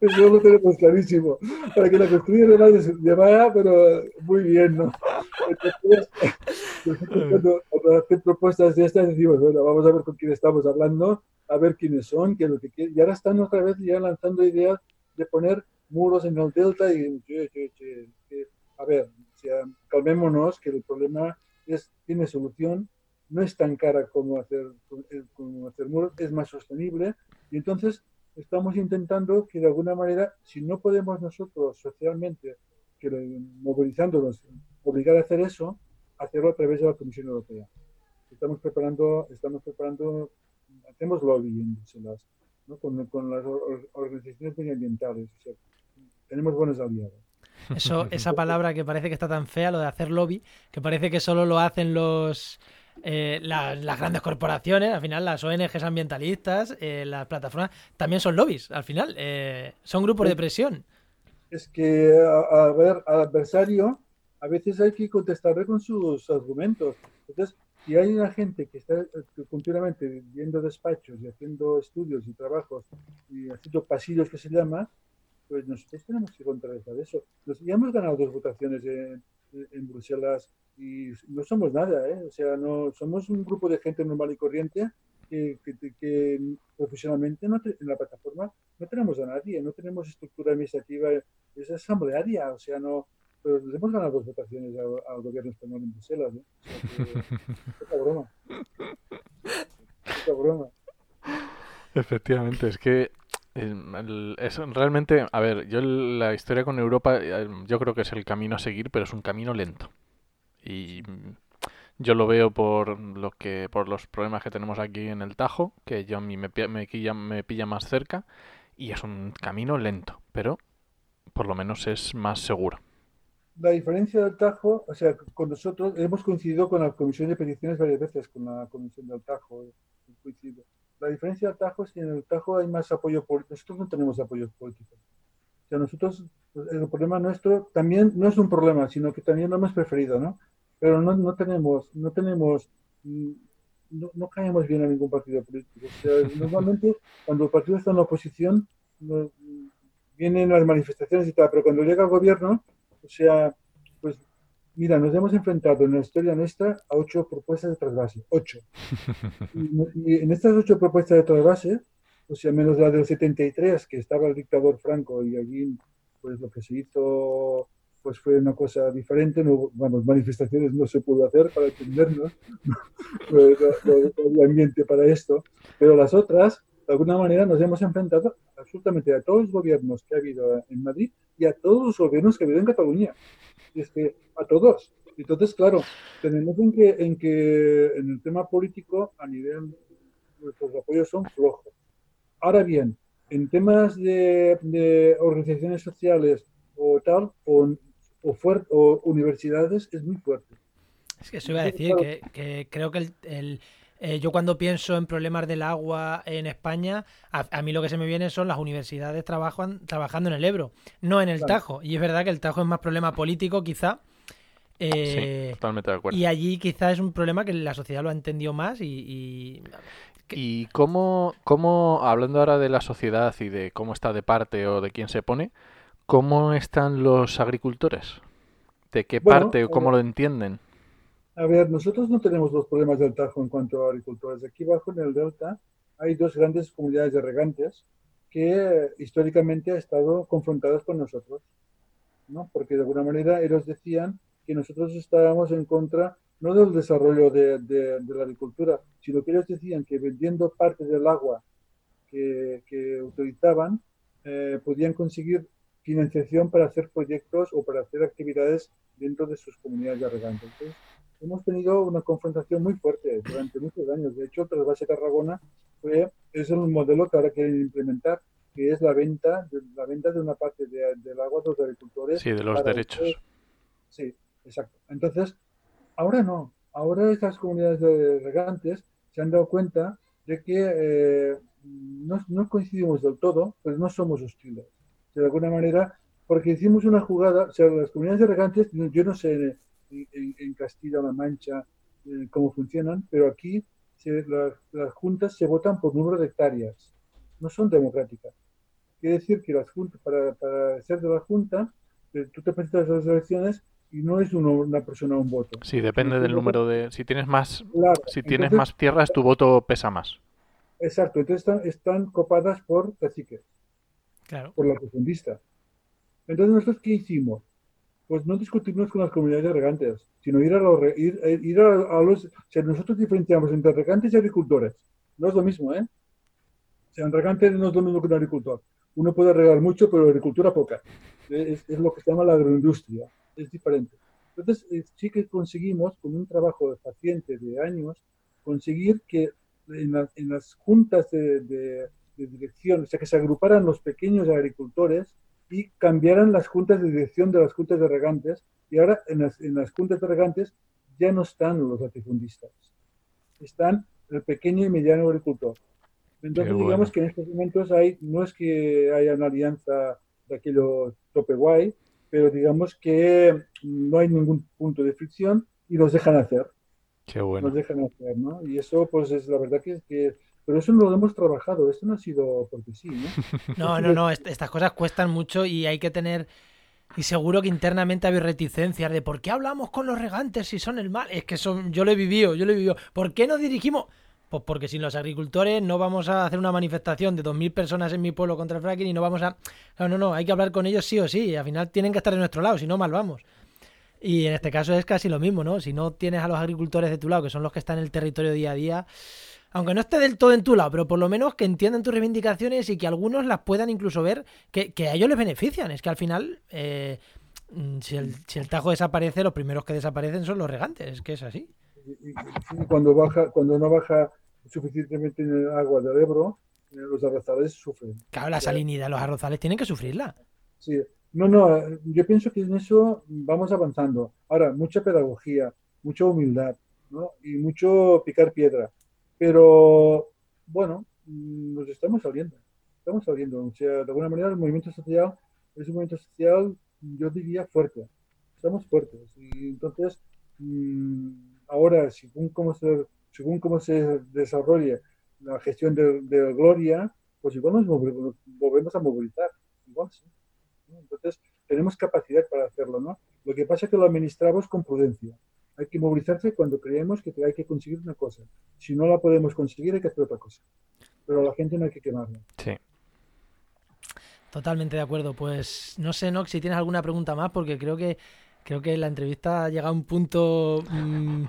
Eso lo tenemos clarísimo. Para que la construya de lleva, pero muy bien, ¿no? Entonces, cuando, cuando hacen propuestas de estas, decimos, bueno, vamos a ver con quién estamos hablando, a ver quiénes son, qué es lo que quieren. Y ahora están otra vez ya lanzando ideas de poner muros en el delta y a ver, calmémonos que el problema es, tiene solución, no es tan cara como hacer, como hacer muros, es más sostenible y entonces estamos intentando que de alguna manera, si no podemos nosotros socialmente, que movilizándonos, obligar a hacer eso, hacerlo a través de la Comisión Europea. Estamos preparando, estamos preparando, hacemos lobby en Bruselas con, las organizaciones medioambientales. tenemos buenos aliados. Eso, esa palabra que parece que está tan fea, lo de hacer lobby, que parece que solo lo hacen los eh, las grandes corporaciones, al final las ONGs ambientalistas, eh, las plataformas, también son lobbies, al final, eh, son grupos de presión. Es que, a, ver, al adversario a veces hay que contestarle con sus argumentos. Entonces, si hay una gente que está eh, continuamente viendo despachos y haciendo estudios y trabajos y haciendo pasillos que se llama, pues nosotros tenemos que contrarrestar eso. Nos, ya hemos ganado dos votaciones en, Bruselas y no somos nada, ¿eh? O sea, no somos un grupo de gente normal y corriente que, que, profesionalmente en la plataforma no tenemos a nadie, no tenemos estructura administrativa, es asamblearia, o sea, no, pero les hemos ganado dos votaciones al, al gobierno español en Bruselas. ¿eh? O sea que, poca broma. Broma. Efectivamente, es que es realmente, a ver, yo la historia con Europa, eh, yo creo que es el camino a seguir, pero es un camino lento. Y yo lo veo por lo que, por los problemas que tenemos aquí en el Tajo, que yo a mí me, me, me pilla más cerca, y es un camino lento, pero por lo menos es más seguro. La diferencia del Tajo, o sea, con nosotros hemos coincidido con la Comisión de Peticiones varias veces, con la Comisión del Tajo. coincidido. La diferencia del Tajo es que en el Tajo hay más apoyo político. Nosotros no tenemos apoyo político. O sea, nosotros, el problema nuestro también no es un problema, sino que también lo hemos preferido, ¿no? Pero no, no tenemos, no tenemos, mm, no, no caemos bien a ningún partido político. O sea, normalmente cuando el partido está en la oposición, no- vienen las manifestaciones y tal, pero cuando llega al gobierno, o sea, pues mira, nos hemos enfrentado en la historia nuestra a ocho propuestas de trasvase, ocho. Y, y en estas ocho propuestas de trasvase, o sea, menos la del 73, que estaba el dictador Franco y allí, pues lo que se hizo, pues fue una cosa diferente, no, vamos, manifestaciones no se pudo hacer para entendernos, no, no- no- no había ambiente para esto, pero las otras, de alguna manera, nos hemos enfrentado absolutamente a todos los gobiernos que ha habido en Madrid y a todos los gobiernos que ha habido en Cataluña. Y es que a todos. Entonces, claro, tenemos en que, en que en el tema político, a nivel, nuestros apoyos son flojos. Ahora bien, en temas de, de organizaciones sociales o tal, o, o, universidades, es muy fuerte. Es que eso iba a decir, que, que creo que el, el- eh, yo cuando pienso en problemas del agua en España, a, a mí lo que se me viene son las universidades trabajan, trabajando en el Ebro, no en el Claro. Tajo. Y es verdad que el Tajo es más problema político, quizá. eh, Sí, totalmente de acuerdo. y allí quizá es un problema que la sociedad lo ha entendido más y, y- ¿Y cómo, cómo, hablando ahora de la sociedad y de cómo está de parte o de quién se pone, cómo están los agricultores? ¿De qué Bueno, parte o cómo ver. lo entienden? A ver, nosotros no tenemos los problemas del Tajo en cuanto a agricultores. Aquí abajo en el Delta hay dos grandes comunidades de regantes que históricamente han estado confrontadas con nosotros, ¿no? Porque de alguna manera ellos decían que nosotros estábamos en contra no del desarrollo de, de- de la agricultura, sino que ellos decían que vendiendo parte del agua que, que utilizaban, eh, podían conseguir financiación para hacer proyectos o para hacer actividades dentro de sus comunidades de regantes. Entonces, hemos tenido una confrontación muy fuerte durante muchos años. De hecho, Trasvase Tarragona fue, es el modelo que ahora quieren implementar, que es la venta de, la venta de una parte de- del agua de los agricultores. Sí, de los derechos. hacer- Sí, exacto. Entonces, ahora no. Ahora estas comunidades de regantes se han dado cuenta de que eh, no, no coincidimos del todo, pero no somos hostiles. De alguna manera, porque hicimos una jugada, o sea, las comunidades de regantes, yo no sé en, en- Castilla-La Mancha eh, cómo funcionan, pero aquí se- las, las juntas se votan por número de hectáreas, no son democráticas. Quiere decir que las juntas, para, para ser de la junta, eh, tú te presentas a las elecciones y no es uno- una persona un voto. Sí, depende del número de... Si tienes más, Claro, si tienes entonces- más tierras, tu voto pesa más. Exacto, entonces están, están copadas por caciques, claro. por la profundista. Entonces, ¿nosotros qué hicimos? Pues no discutirnos con las comunidades de regantes, sino ir a los... Ir, eh, ir a, los sea, nosotros diferenciamos entre regantes y agricultores. No es lo mismo, ¿eh? O sea, un regante no es lo mismo que un agricultor. Uno puede regar mucho, pero agricultura poca. Es, lo que se llama la agroindustria. Es diferente. Entonces, eh, sí que conseguimos, con un trabajo paciente de años, conseguir que en, la- en las juntas de, de- de dirección, o sea, que se agruparan los pequeños agricultores y cambiaran las juntas de dirección de las juntas de regantes. Y ahora en las, en las juntas de regantes ya no están los latifundistas, están el pequeño y mediano agricultor. Entonces, Qué digamos bueno. que en estos momentos hay, no es que haya una alianza de aquello tope guay, pero digamos que no hay ningún punto de fricción y los dejan hacer Qué bueno. nos dejan hacer, ¿no? Y eso, pues, es la verdad que, que pero eso no lo hemos trabajado, esto no ha sido porque sí, ¿no? No, no, no, est- estas cosas cuestan mucho y hay que tener... Y seguro que internamente habéis reticencias de ¿por qué hablamos con los regantes si son el mal? Es que son, yo lo he vivido, yo lo he vivido. ¿Por qué nos dirigimos? Pues porque sin los agricultores no vamos a hacer una manifestación de 2.000 personas en mi pueblo contra el fracking y no vamos a... No, no, no, hay que hablar con ellos sí o sí. Y al final tienen que estar de nuestro lado, si no, mal vamos. Y en este caso es casi lo mismo, ¿no? Si no tienes a los agricultores de tu lado, que son los que están en el territorio día a día, aunque no esté del todo en tu lado, pero por lo menos que entiendan tus reivindicaciones y que algunos las puedan incluso ver que, a ellos les benefician. Es que al final, eh, si, el, si el tajo desaparece, los primeros que desaparecen son los regantes, es que es así cuando baja, cuando no baja suficientemente en el agua del Ebro, eh, los arrozales sufren. Claro, la salinidad, los arrozales tienen que sufrirla. Sí, no, no, yo pienso que en eso vamos avanzando. Ahora, mucha pedagogía, mucha humildad, ¿no? Y mucho picar piedra. Pero, bueno, nos estamos saliendo. Estamos saliendo. O sea, de alguna manera el movimiento social es un movimiento social, yo diría, fuerte. Estamos fuertes. Y entonces, mm, ahora, según cómo se, según cómo se desarrolle la gestión de, Gloria, pues igual nos volvemos a movilizar. Igual sí. Entonces, tenemos capacidad para hacerlo, ¿no? Lo que pasa es que lo administramos con prudencia. Hay que movilizarse cuando creemos que hay que conseguir una cosa. Si no la podemos conseguir, hay que hacer otra cosa. Pero a la gente no hay que quemarla. Sí. Totalmente de acuerdo. Pues no sé, Nox, si tienes alguna pregunta más, porque creo que creo que la entrevista ha llegado a un punto. Mm,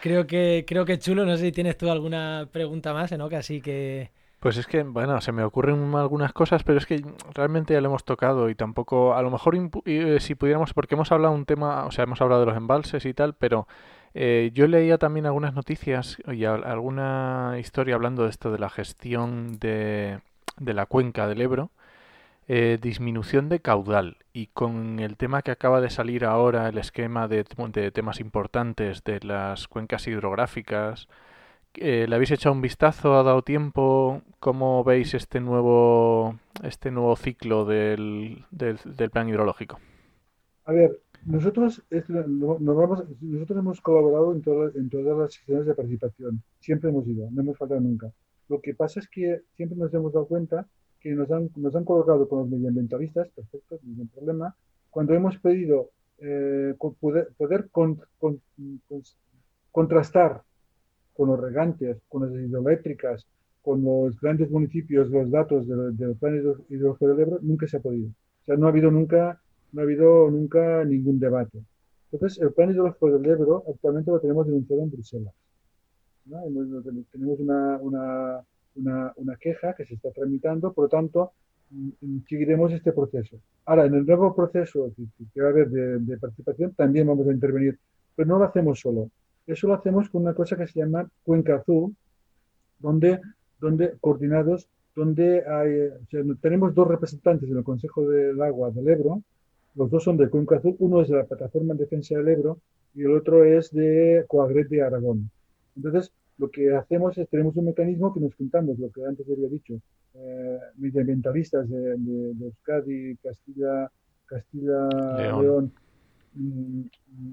creo que creo que chulo. No sé si tienes tú alguna pregunta más, ¿no? Que así que. Pues es que, bueno, se me ocurren algunas cosas, pero es que realmente ya lo hemos tocado y tampoco, a lo mejor eh, si pudiéramos, porque hemos hablado un tema, o sea, hemos hablado de los embalses y tal, pero eh, yo leía también algunas noticias y alguna historia hablando de esto de la gestión de, de la cuenca del Ebro eh, disminución de caudal. Y con el tema que acaba de salir ahora, el esquema de, temas importantes de las cuencas hidrográficas, eh, ¿le habéis echado un vistazo? ¿Ha dado tiempo? ¿Cómo veis este nuevo, este nuevo ciclo del, del, plan hidrológico? A ver, nosotros, nosotros hemos colaborado en, todas en todas las sesiones de participación. Siempre hemos ido, no hemos faltado nunca. Lo que pasa es que siempre nos hemos dado cuenta que nos han, nos han colocado con los medioambientalistas, perfecto, ningún problema. Cuando hemos pedido eh, poder, poder contrastar con los regantes, con las hidroeléctricas, con los grandes municipios, los datos del plan hidrológico del Ebro, nunca se ha podido. O sea, no ha habido nunca, no ha habido nunca ningún debate. Entonces, el plan hidrológico del Ebro actualmente lo tenemos denunciado en Bruselas. Tenemos una, una una, queja que se está tramitando, por lo tanto, mm, seguiremos este proceso. Ahora, en el nuevo proceso que, va a haber de, participación, también vamos a intervenir, pero no lo hacemos solo. Eso lo hacemos con una cosa que se llama Cuenca Azul, donde, donde coordinados, donde hay, tenemos dos representantes en el Consejo del Agua del Ebro, los dos son de Cuenca Azul, uno es de la Plataforma en Defensa del Ebro y el otro es de Coagret de Aragón. Entonces, lo que hacemos es, tenemos un mecanismo que nos juntamos, lo que antes había dicho, eh, medioambientalistas de, Euskadi, Castilla, Castilla León,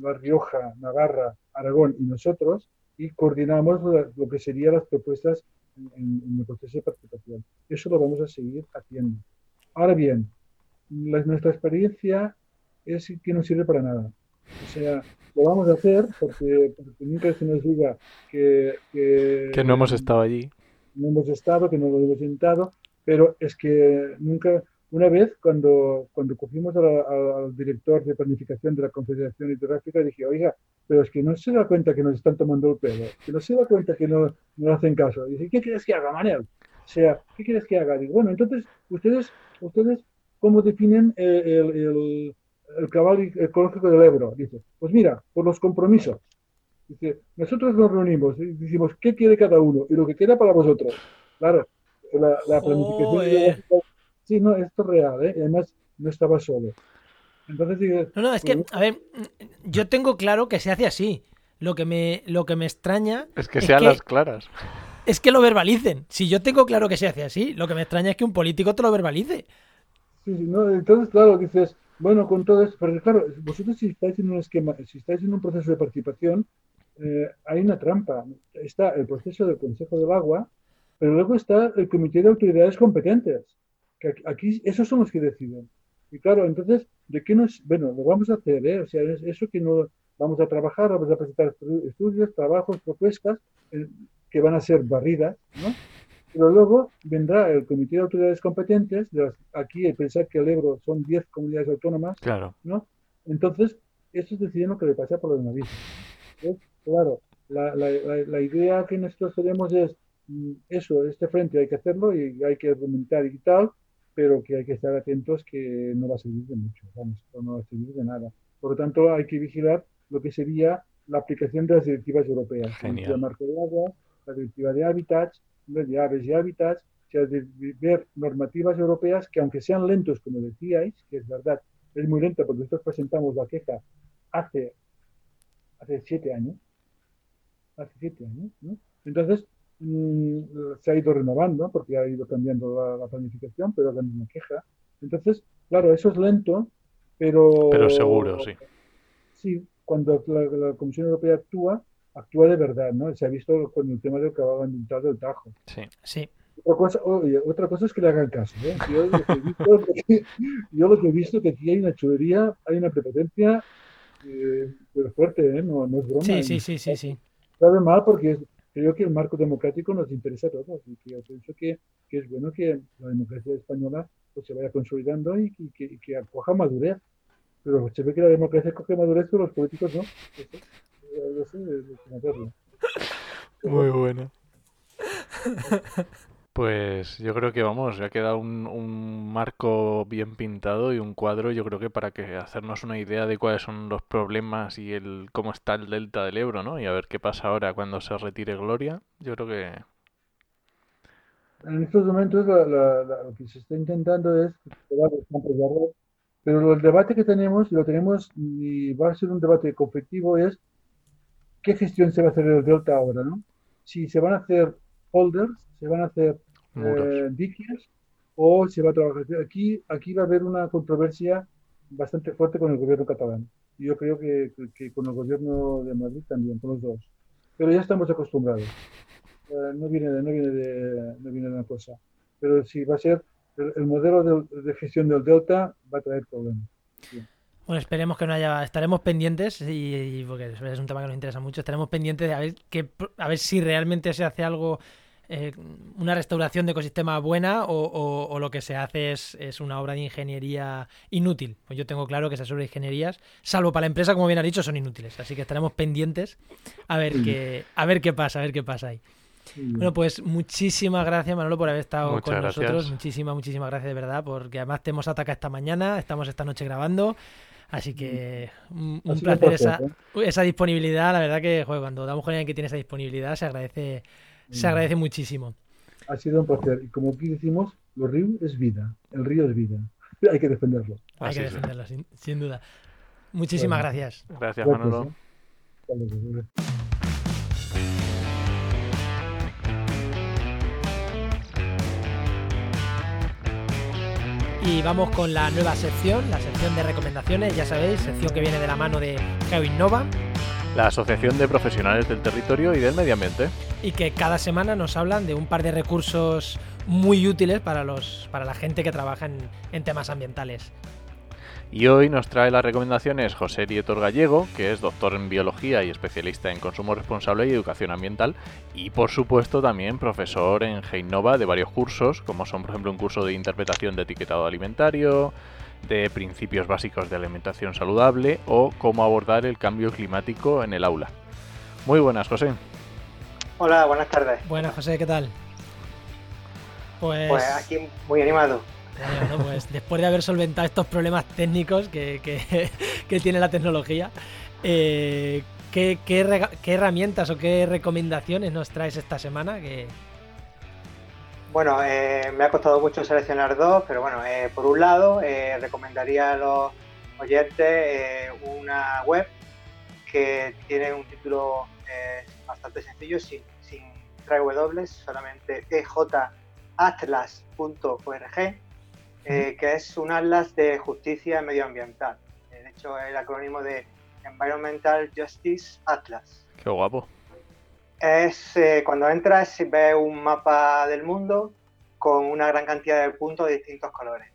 La Rioja, Navarra, Aragón y nosotros, y coordinamos lo, que serían las propuestas en, el proceso de participación. Eso lo vamos a seguir haciendo. Ahora bien, nuestra experiencia es que no sirve para nada. O sea, lo vamos a hacer porque, nunca se nos diga que, que, no hemos estado allí. No hemos estado, que no lo hemos sentado, pero es que nunca, una vez cuando, cuando cogimos al director de planificación de la Confederación Hidrográfica, dije, oiga, pero es que no se da cuenta que nos están tomando el pelo, que no se da cuenta que no nos hacen caso. Dice, ¿qué quieres que haga, Manel? O sea, ¿qué quieres que haga? Digo, bueno, entonces, ustedes, ustedes ¿cómo definen el el cabal ecológico del Ebro. Dice, pues mira, por los compromisos. Dice, nosotros nos reunimos y decimos qué quiere cada uno y lo que queda para vosotros. Claro, la, planificación. Sí, no, esto es real, ¿eh? además no estaba solo. Entonces No, no, es que, pues, a ver, yo tengo claro que se hace así. Lo que me, lo que me extraña. Es que sean las claras. Es que lo verbalicen. Si yo tengo claro que se hace así, lo que me extraña es que un político te lo verbalice. Sí, sí, no, entonces, claro, dices, bueno, con todo eso, porque claro, vosotros si estáis en un esquema, si estáis en un proceso de participación, eh, hay una trampa. Está el proceso del Consejo del Agua, pero luego está el Comité de Autoridades Competentes, que aquí esos son los que deciden. Y claro, entonces, ¿de qué nos...? Bueno, lo vamos a hacer, ¿eh? O sea, es eso que no vamos a trabajar, vamos a presentar estudios, trabajos, propuestas, eh, que van a ser barridas, ¿no? Pero luego vendrá el Comité de Autoridades Competentes, de las, aquí pensar que el Ebro son 10 comunidades autónomas, Claro. ¿no? Entonces, estos deciden lo que le pasa por las narices. ¿ves? Claro, la, la, la, la idea que nosotros tenemos es mm, eso, este frente hay que hacerlo y hay que argumentar y tal, pero que hay que estar atentos que no va a servir de mucho, vamos, no va a servir de nada. Por lo tanto, hay que vigilar lo que sería la aplicación de las directivas europeas, la Genial. directiva marco de agua, la directiva de hábitats, de aves y hábitats, o sea, de, ver normativas europeas que aunque sean lentos, como decíais, que es verdad, es muy lento porque nosotros presentamos la queja hace, hace siete años, hace siete años, ¿no? Entonces, se ha ido renovando porque ha ido cambiando la, la planificación, pero la misma queja. Entonces, claro, eso es lento, pero... Pero seguro, sí. Sí, cuando la, la Comisión Europea actúa, actúa de verdad, ¿no? Se ha visto con el tema del caballo ambiental del Tajo. Sí. Sí. Otra cosa, oye, otra cosa es que le hagan caso. ¿eh? Yo, lo que he visto, es que- yo lo que he visto es que aquí hay una chulería, hay una prepotencia eh, pero fuerte, ¿eh? no, no es broma. Sí, sí, sí, sí, sí. Sabe mal porque es- creo que el marco democrático nos interesa a todos y que yo pienso que, que es bueno que la democracia española pues, se vaya consolidando y, que- que, y que acoja madurez. Pero se ve que la democracia coge madurez, pero los políticos no. Eso, eso es de conocerlo. Muy bueno. Pues yo creo que vamos, ha quedado un, un marco bien pintado y un cuadro, yo creo que para que hacernos una idea de cuáles son los problemas y el cómo está el delta del Ebro, ¿no? Y a ver qué pasa ahora cuando se retire Gloria. Yo creo que En estos momentos la- lo que se está intentando es pero el debate que tenemos, y lo tenemos, y va a ser un debate conflictivo, es qué gestión se va a hacer del delta ahora, ¿no? Si se van a hacer holders, se van a hacer. Eh, diques, o se va a trabajar. Aquí, aquí va a haber una controversia bastante fuerte con el gobierno catalán. Yo creo que, que- que con el gobierno de Madrid también, con los dos. Pero ya estamos acostumbrados. Eh, no viene, de- no viene de, no viene de una cosa. Pero si va a ser el, el modelo de, de gestión del delta, va a traer problemas. Bueno, esperemos que no haya. Estaremos pendientes, y, y porque es un tema que nos interesa mucho, estaremos pendientes de a ver, qué, a ver si realmente se hace algo, eh, una restauración de ecosistema buena o, o- o lo que se hace es, es una obra de ingeniería inútil. Pues yo tengo claro que esas obras de ingenierías, salvo para la empresa, como bien ha dicho, son inútiles. Así que estaremos pendientes a ver, Sí. qué, a ver qué pasa, a ver qué pasa ahí. Bien. Bueno, pues muchísimas gracias, Manolo, por haber estado Muchas con gracias. nosotros. Muchísimas, muchísimas gracias de verdad, porque además te hemos atacado esta mañana, estamos esta noche grabando. Así que un, Ha un placer esa, ¿eh? esa disponibilidad. La verdad que joder, cuando damos con alguien que tiene esa disponibilidad se agradece, se Mm. agradece muchísimo. Ha sido un placer. Y como aquí decimos, los ríos es vida. El río es vida. Hay que defenderlo. Hay Así que defenderlo, sin, sin duda. Muchísimas Bueno. gracias. Gracias, Gracias, Manolo. ¿eh? Y vamos con la nueva sección, la sección de recomendaciones, ya sabéis, sección que viene de la mano de GeoInnova La Asociación de Profesionales del Territorio y del Medio Ambiente. y que cada semana nos hablan de un par de recursos muy útiles para, los, para la gente que trabaja en, en temas ambientales. Y hoy nos trae las recomendaciones José Dietor Gallego, que es doctor en biología y especialista en consumo responsable y educación ambiental, y por supuesto también profesor en Geinova de varios cursos, como son por ejemplo un curso de interpretación de etiquetado alimentario, de principios básicos de alimentación saludable o cómo abordar el cambio climático en el aula. Muy buenas, José. Hola, buenas tardes. Buenas, José, ¿qué tal? Pues, Pues aquí muy animado. bueno, pues después de haber solventado estos problemas técnicos que, que- que tiene la tecnología, eh, ¿qué, qué herramientas o qué recomendaciones nos traes esta semana? Que, Bueno, eh, me ha costado mucho seleccionar dos, pero bueno, eh, por un lado, eh, recomendaría a los oyentes eh, una web que tiene un título eh, bastante sencillo, sin, sin W, solamente ejatlas.org, eh, que es un atlas de justicia medioambiental. De hecho, el acrónimo de Environmental Justice Atlas. Qué guapo. Es eh, cuando entras ves un mapa del mundo con una gran cantidad de puntos de distintos colores.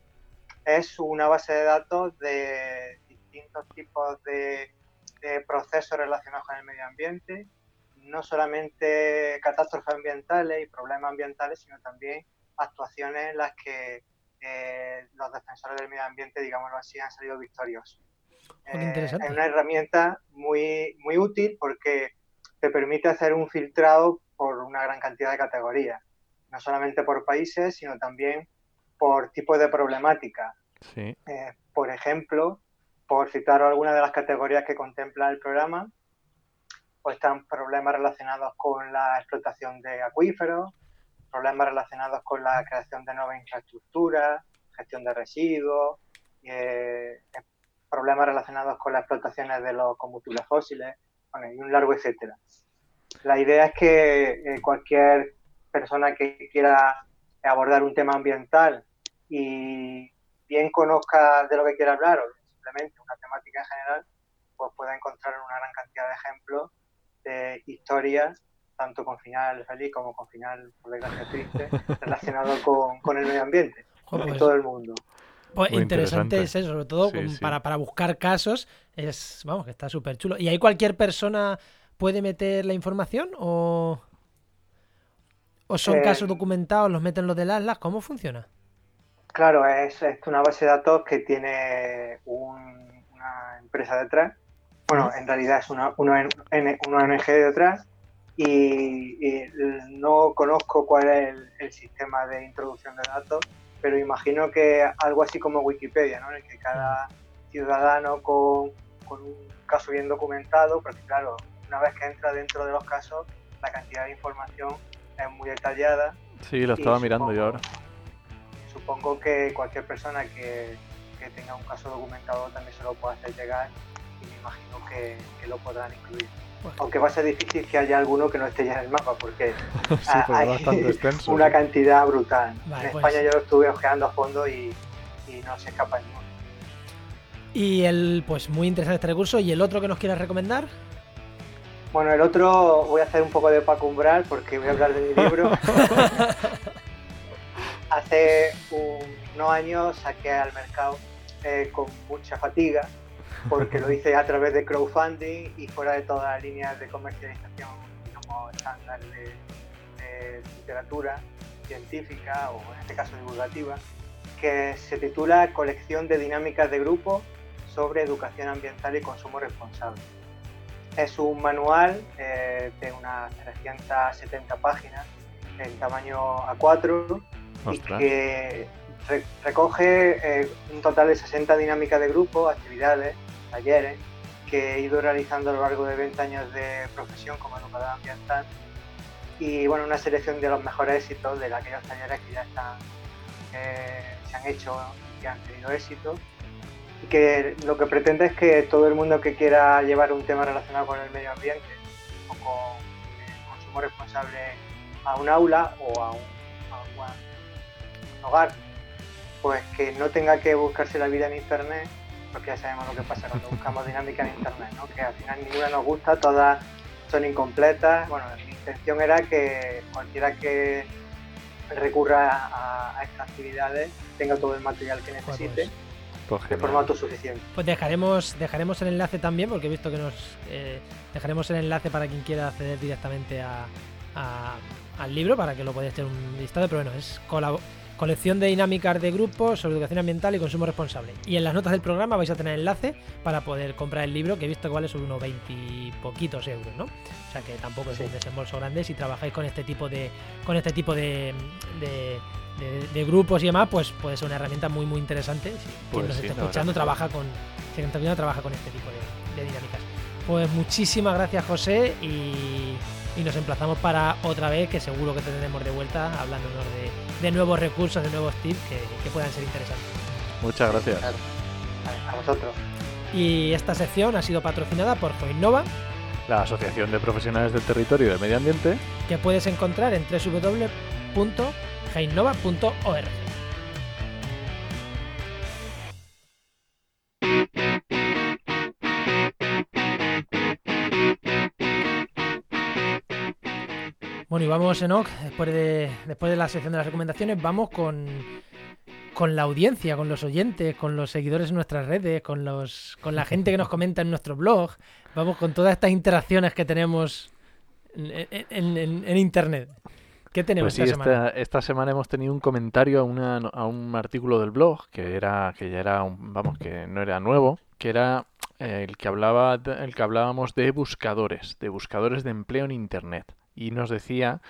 Es una base de datos de distintos tipos de, de procesos relacionados con el medio ambiente, no solamente catástrofes ambientales y problemas ambientales, sino también actuaciones en las que eh, los defensores del medio ambiente, digámoslo así, han salido victoriosos. Eh, es una herramienta muy, muy útil porque te permite hacer un filtrado por una gran cantidad de categorías, no solamente por países, sino también por tipos de problemática. Sí. Eh, por ejemplo, por citar algunas de las categorías que contempla el programa, pues están problemas relacionados con la explotación de acuíferos, problemas relacionados con la creación de nuevas infraestructuras, gestión de residuos, eh, problemas relacionados con las explotaciones de los combustibles fósiles, y un largo etcétera. La idea es que eh, cualquier persona que quiera abordar un tema ambiental y bien conozca de lo que quiera hablar o simplemente una temática en general, pues pueda encontrar una gran cantidad de ejemplos de historias, tanto con final feliz como con final, por desgracia, triste, relacionado con, el medio ambiente en todo el mundo. Pues interesante, es eso, sobre todo Para, para buscar casos, es, vamos, que está súper chulo. ¿Y ahí cualquier persona puede meter la información o, o son eh, casos documentados, los meten los del Atlas? ¿Cómo funciona? Claro, es, es, una base de datos que tiene una empresa detrás bueno, en realidad es una, una, ONG detrás y, no conozco cuál es el, sistema de introducción de datos, pero imagino que algo así como Wikipedia, ¿no? en el que cada ciudadano con, un caso bien documentado, porque claro, una vez que entra dentro de los casos, la cantidad de información es muy detallada. Sí, lo estaba mirando yo ahora. Supongo que cualquier persona que, que tenga un caso documentado también se lo puede hacer llegar me imagino que, lo podrán incluir. Aunque va a ser difícil que haya alguno que no esté ya en el mapa, porque hay una cantidad brutal. en pues España yo lo estuve ojeando a fondo y, no se escapa ninguno. Y el, pues muy interesante este recurso. ¿Y el otro que nos quieras recomendar? Bueno, el otro voy a hacer un poco de Paco Umbral porque voy a hablar de mi libro. Hace unos años saqué al mercado eh, con mucha fatiga porque lo hice a través de crowdfunding y fuera de todas las líneas de comercialización como estándar de, literatura científica o en este caso divulgativa, que se titula Colección de dinámicas de grupo sobre educación ambiental y consumo responsable. Es un manual eh, de unas 370 páginas en tamaño A4 y que recoge eh, un total de 60 dinámicas de grupo, actividades talleres que he ido realizando a lo largo de 20 años de profesión como educador ambiental y bueno, una selección de los mejores éxitos de aquellos talleres que ya están, se han hecho y han tenido éxito. Y que lo que pretende es que todo el mundo que quiera llevar un tema relacionado con el medio ambiente o con el consumo responsable a un aula o a un hogar, pues que no tenga que buscarse la vida en internet porque ya sabemos lo que pasa cuando buscamos dinámica en internet, ¿no? que al final ninguna nos gusta, todas son incompletas. Bueno, mi intención era que cualquiera que recurra a, estas actividades tenga todo el material que necesite. Pues de forma autosuficiente. Pues dejaremos, dejaremos el enlace también, porque he visto que nos eh, dejaremos el enlace para quien quiera acceder directamente al libro, para que lo podáis tener un listado, pero bueno, es colaboración colección de dinámicas de grupos sobre educación ambiental y consumo responsable. Y en las notas del programa vais a tener enlace para poder comprar el libro, que he visto que vale sobre unos 20 poquitos euros, ¿no? O sea que tampoco es un desembolso grande. Si trabajáis con este tipo de, con este tipo de, de, grupos y demás, pues puede ser una herramienta muy muy interesante. Si quien pues nos está escuchando trabaja con, trabaja con este tipo de, dinámicas. Pues muchísimas gracias José y, y nos emplazamos para otra vez que seguro que tendremos de vuelta hablándonos de de nuevos recursos, de nuevos tips que, puedan ser interesantes. Muchas gracias. A vosotros. Y esta sección ha sido patrocinada por Joinnova, la Asociación de Profesionales del Territorio y del Medio Ambiente, que puedes encontrar en www.geinnova.org. Bueno, y vamos, Enoch, después de, después de la sección de las recomendaciones, vamos con, con la audiencia, con los oyentes, con los seguidores en nuestras redes, con, los, con la gente que nos comenta en nuestro blog. Vamos con todas estas interacciones que tenemos en, Internet. ¿Qué tenemos pues esta, semana? Esta, semana hemos tenido un comentario a, una, a un artículo del blog que era que ya era un, vamos que no era nuevo, que era eh, el que hablaba el que hablábamos de buscadores, de buscadores de empleo en Internet y nos decía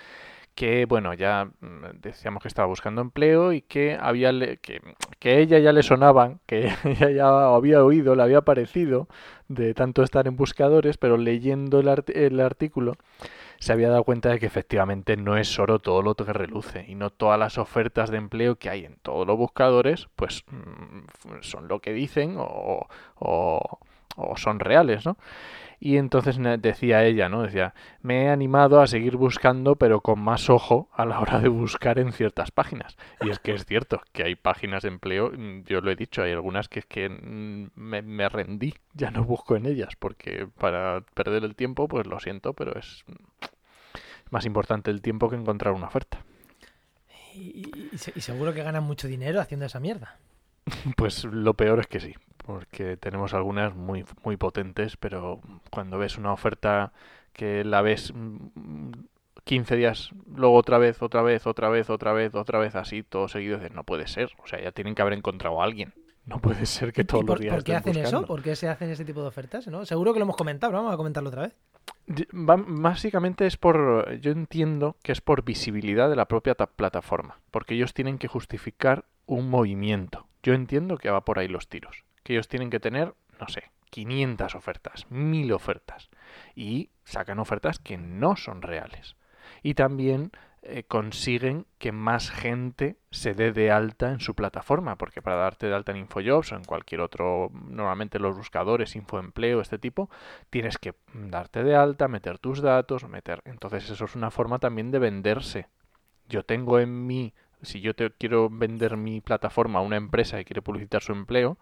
que bueno ya mm, decíamos que estaba buscando empleo y que había que, que ella ya le sonaban que ella ya había oído le había parecido de tanto estar en buscadores pero leyendo el, el artículo se había dado cuenta de que efectivamente no es oro todo lo que reluce y no todas las ofertas de empleo que hay en todos los buscadores pues mm, son lo que dicen o, o, o son reales, ¿no? Y entonces decía ella, ¿no? Decía, me he animado a seguir buscando, pero con más ojo a la hora de buscar en ciertas páginas. Y es que es cierto que hay páginas de empleo, mm, yo lo he dicho, hay algunas que es que mm, me, rendí, ya no busco en ellas, porque para perder el tiempo, pues lo siento, pero es más importante el tiempo que encontrar una oferta. Y, y seguro que ganan mucho dinero haciendo esa mierda. Pues lo peor es que sí, porque tenemos algunas muy, muy potentes, pero cuando ves una oferta que la ves 15 días, luego otra vez, otra vez, otra vez, otra vez, otra vez, así, todo seguido, dices, no puede ser. O sea, ya tienen que haber encontrado a alguien. No puede ser que todos los días. ¿Por qué hacen eso? ¿Por qué se hacen ese tipo de ofertas? ¿no? Seguro que lo hemos comentado, pero vamos a comentarlo otra vez. Básicamente es por, yo entiendo que es por visibilidad de la propia plataforma, porque ellos tienen que justificar un movimiento. Yo entiendo que va por ahí los tiros que ellos tienen que tener, no sé, 500 ofertas, 1000 ofertas. Y sacan ofertas que no son reales. Y también eh, consiguen que más gente se dé de alta en su plataforma, porque para darte de alta en InfoJobs o en cualquier otro, normalmente los buscadores, Infoempleo, este tipo, tienes que darte de alta, meter tus datos, meter... Entonces eso es una forma también de venderse. Yo tengo en mi... Si yo te quiero vender mi plataforma a una empresa que quiere publicitar su empleo,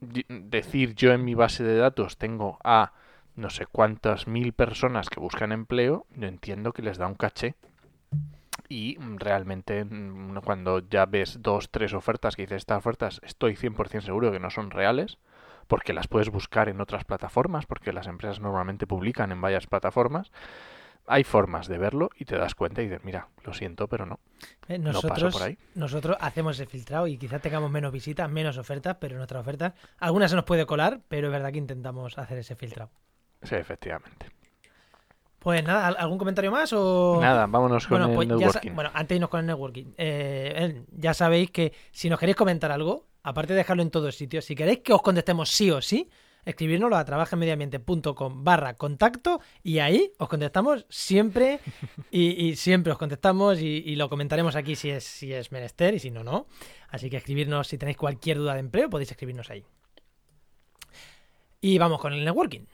decir yo en mi base de datos tengo a no sé cuántas mil personas que buscan empleo, yo entiendo que les da un caché. Y realmente mm, cuando ya ves dos, tres ofertas que dices estas ofertas estoy 100% seguro que no son reales, porque las puedes buscar en otras plataformas, porque las empresas normalmente publican en varias plataformas, hay formas de verlo y te das cuenta y dices, mira, lo siento, pero no. Eh, nosotros, por ahí. Nosotros hacemos ese filtrado y quizás tengamos menos visitas, menos ofertas, pero nuestras ofertas, algunas se nos puede colar, pero es verdad que intentamos hacer ese filtrado. Sí, efectivamente. Pues nada, ¿algún comentario más? O... Nada, vámonos con el pues networking. bueno, antes de irnos con el networking. Eh, ya sabéis que si nos queréis comentar algo, aparte de dejarlo en todos sitios, si queréis que os contestemos sí o sí, escribirnoslo a trabajemediambiente.com barra contacto y ahí os contestamos siempre y, siempre os contestamos y, lo comentaremos aquí si es, si es menester y si no, no. Así que escribirnos si tenéis cualquier duda de empleo podéis escribirnos ahí. Y vamos con el networking.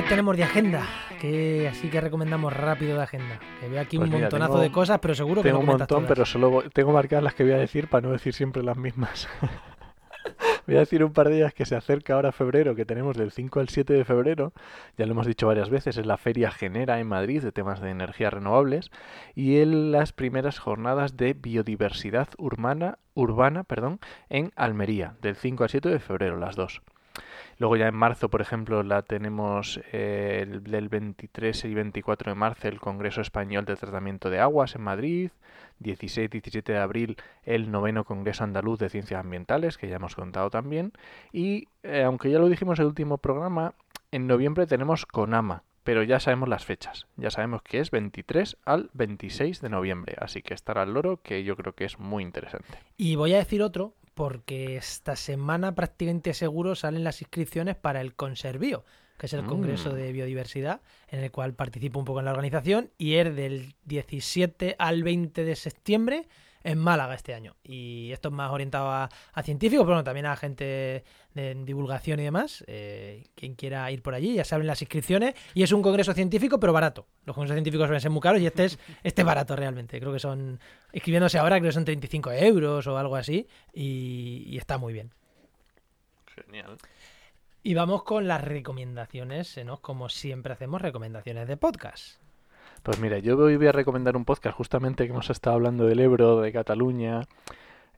¿Qué tenemos de agenda? Que así que recomendamos rápido de agenda. Que veo aquí pues un montonazo de cosas, pero seguro que tengo un montón, pero solo tengo marcadas las que voy a decir para no decir siempre las mismas. voy a decir un par de días que se acerca ahora febrero, que tenemos del 5 al 7 de febrero. Ya lo hemos dicho varias veces, es la Feria Genera en Madrid de temas de energías renovables y en las primeras jornadas de biodiversidad urbana, urbana perdón, en Almería, del 5 al 7 de febrero, las dos. Luego ya en marzo, por ejemplo, la tenemos eh, el, del 23 y 24 de marzo el Congreso Español de Tratamiento de Aguas en Madrid. 16 y 17 de abril el noveno Congreso Andaluz de Ciencias Ambientales, que ya hemos contado también. Y eh, aunque ya lo dijimos en el último programa, en noviembre tenemos CONAMA, pero ya sabemos las fechas. Ya sabemos que es 23 al 26 de noviembre, así que estará al loro, que yo creo que es muy interesante. Y voy a decir otro, porque esta semana prácticamente seguro salen las inscripciones para el Conservío, que es el Congreso mm. de Biodiversidad, en el cual participo un poco en la organización, y es del 17 al 20 de septiembre en Málaga este año. Y esto es más orientado a, científicos, pero bueno, también a gente de divulgación y demás. Eh, quien quiera ir por allí, ya saben las inscripciones. Y es un congreso científico, pero barato. Los congresos científicos suelen ser muy caros y este es, este barato realmente. Creo que son, inscribiéndose ahora, creo que son 35 euros o algo así. Y, y está muy bien. Genial. Y vamos con las recomendaciones, ¿no? Como siempre hacemos, recomendaciones de podcast. Pues mira, yo voy a recomendar un podcast justamente que hemos estado hablando del Ebro, de Cataluña.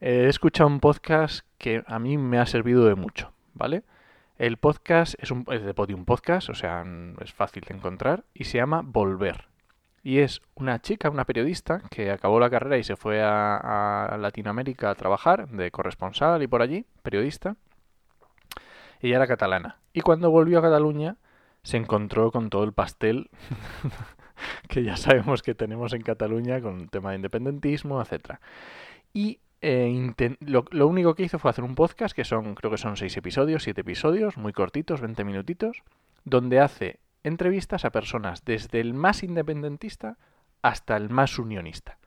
he escuchado un podcast que a mí me ha servido de mucho, ¿vale? El podcast es, un, de Podium Podcast, o sea, es fácil de encontrar, y se llama Volver. Y es una chica, una periodista, que acabó la carrera y se fue a, a Latinoamérica a trabajar, de corresponsal y por allí, periodista. Ella era catalana. Y cuando volvió a Cataluña, se encontró con todo el pastel que ya sabemos que tenemos en Cataluña con el tema de independentismo, etcétera. Y eh, lo, lo, único que hizo fue hacer un podcast, que son, creo que son seis episodios, siete episodios, muy cortitos, 20 minutitos, donde hace entrevistas a personas desde el más independentista hasta el más unionista,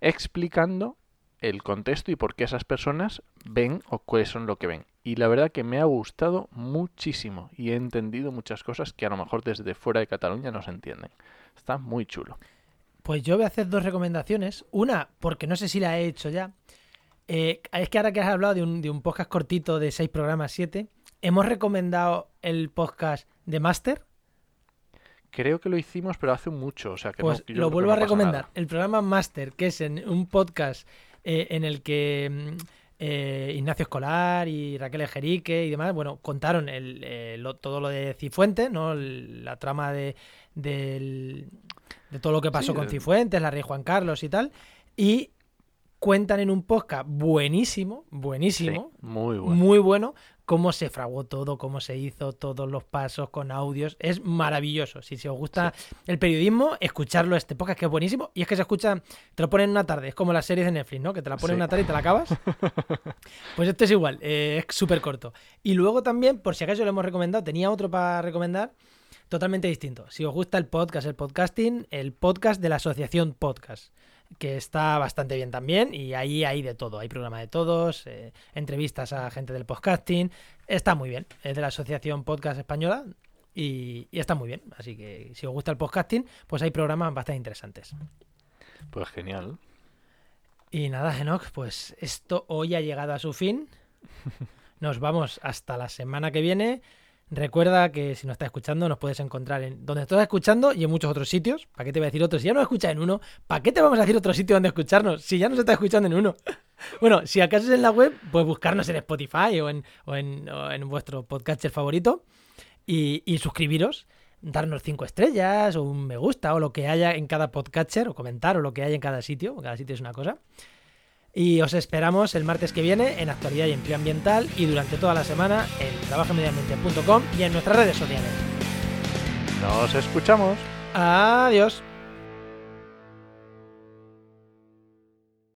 explicando el contexto y por qué esas personas ven o cuáles son lo que ven. Y la verdad que me ha gustado muchísimo y he entendido muchas cosas que a lo mejor desde fuera de Cataluña no se entienden. Está muy chulo. Pues yo voy a hacer dos recomendaciones. Una, porque no sé si la he hecho ya. Eh, es que ahora que has hablado de un, de un podcast cortito de seis programas, siete, hemos recomendado el podcast de Master. Creo que lo hicimos, pero hace mucho. O sea, que pues lo vuelvo a recomendar. El programa Master, que es en un podcast eh, en el que mm, eh, Ignacio Escolar y Raquel Ejerique y demás, bueno, contaron el, eh, todo lo de Cifuentes, ¿no? la trama de, de todo lo que pasó con Cifuentes, la rey Juan Carlos y tal. Y cuentan en un podcast buenísimo, buenísimo, muy bueno. muy bueno, cómo se fraguó todo, cómo se hizo, todos los pasos con audios. Es maravilloso. Si, si os gusta el periodismo, escucharlo este podcast que es buenísimo. Y es que se escucha, te lo ponen en una tarde. Es como las series de Netflix, ¿no? Que te la ponen en una tarde y te la acabas. pues este es igual, eh, es súper corto. Y luego también, por si acaso lo hemos recomendado, tenía otro para recomendar. Totalmente distinto. Si os gusta el podcast, el podcasting, el podcast de la asociación Podcast que está bastante bien también y ahí hay de todo, hay programa de todos, eh, entrevistas a gente del podcasting, está muy bien, es de la Asociación Podcast Española y, está muy bien, así que si os gusta el podcasting, pues hay programas bastante interesantes. Pues genial. Y nada, Enoch, pues esto hoy ha llegado a su fin. Nos vamos hasta la semana que viene. Recuerda que si nos estás escuchando, nos puedes encontrar en donde estás escuchando y en muchos otros sitios. ¿Para qué te voy a decir otros? Si ya nos escuchas en uno, ¿para qué te vamos a decir otro sitio donde escucharnos? Si ya nos estás escuchando en uno. bueno, si acaso es en la web, pues buscarnos en Spotify o en, o en, vuestro podcaster favorito y, y suscribiros darnos cinco estrellas o un me gusta o lo que haya en cada podcatcher o comentar o lo que haya en cada sitio, cada sitio es una cosa. Y os esperamos el martes que viene en Actualidad y Empleo Ambiental y durante toda la semana en trabajamediambiente.com y en nuestras redes sociales. Nos escuchamos. Adiós.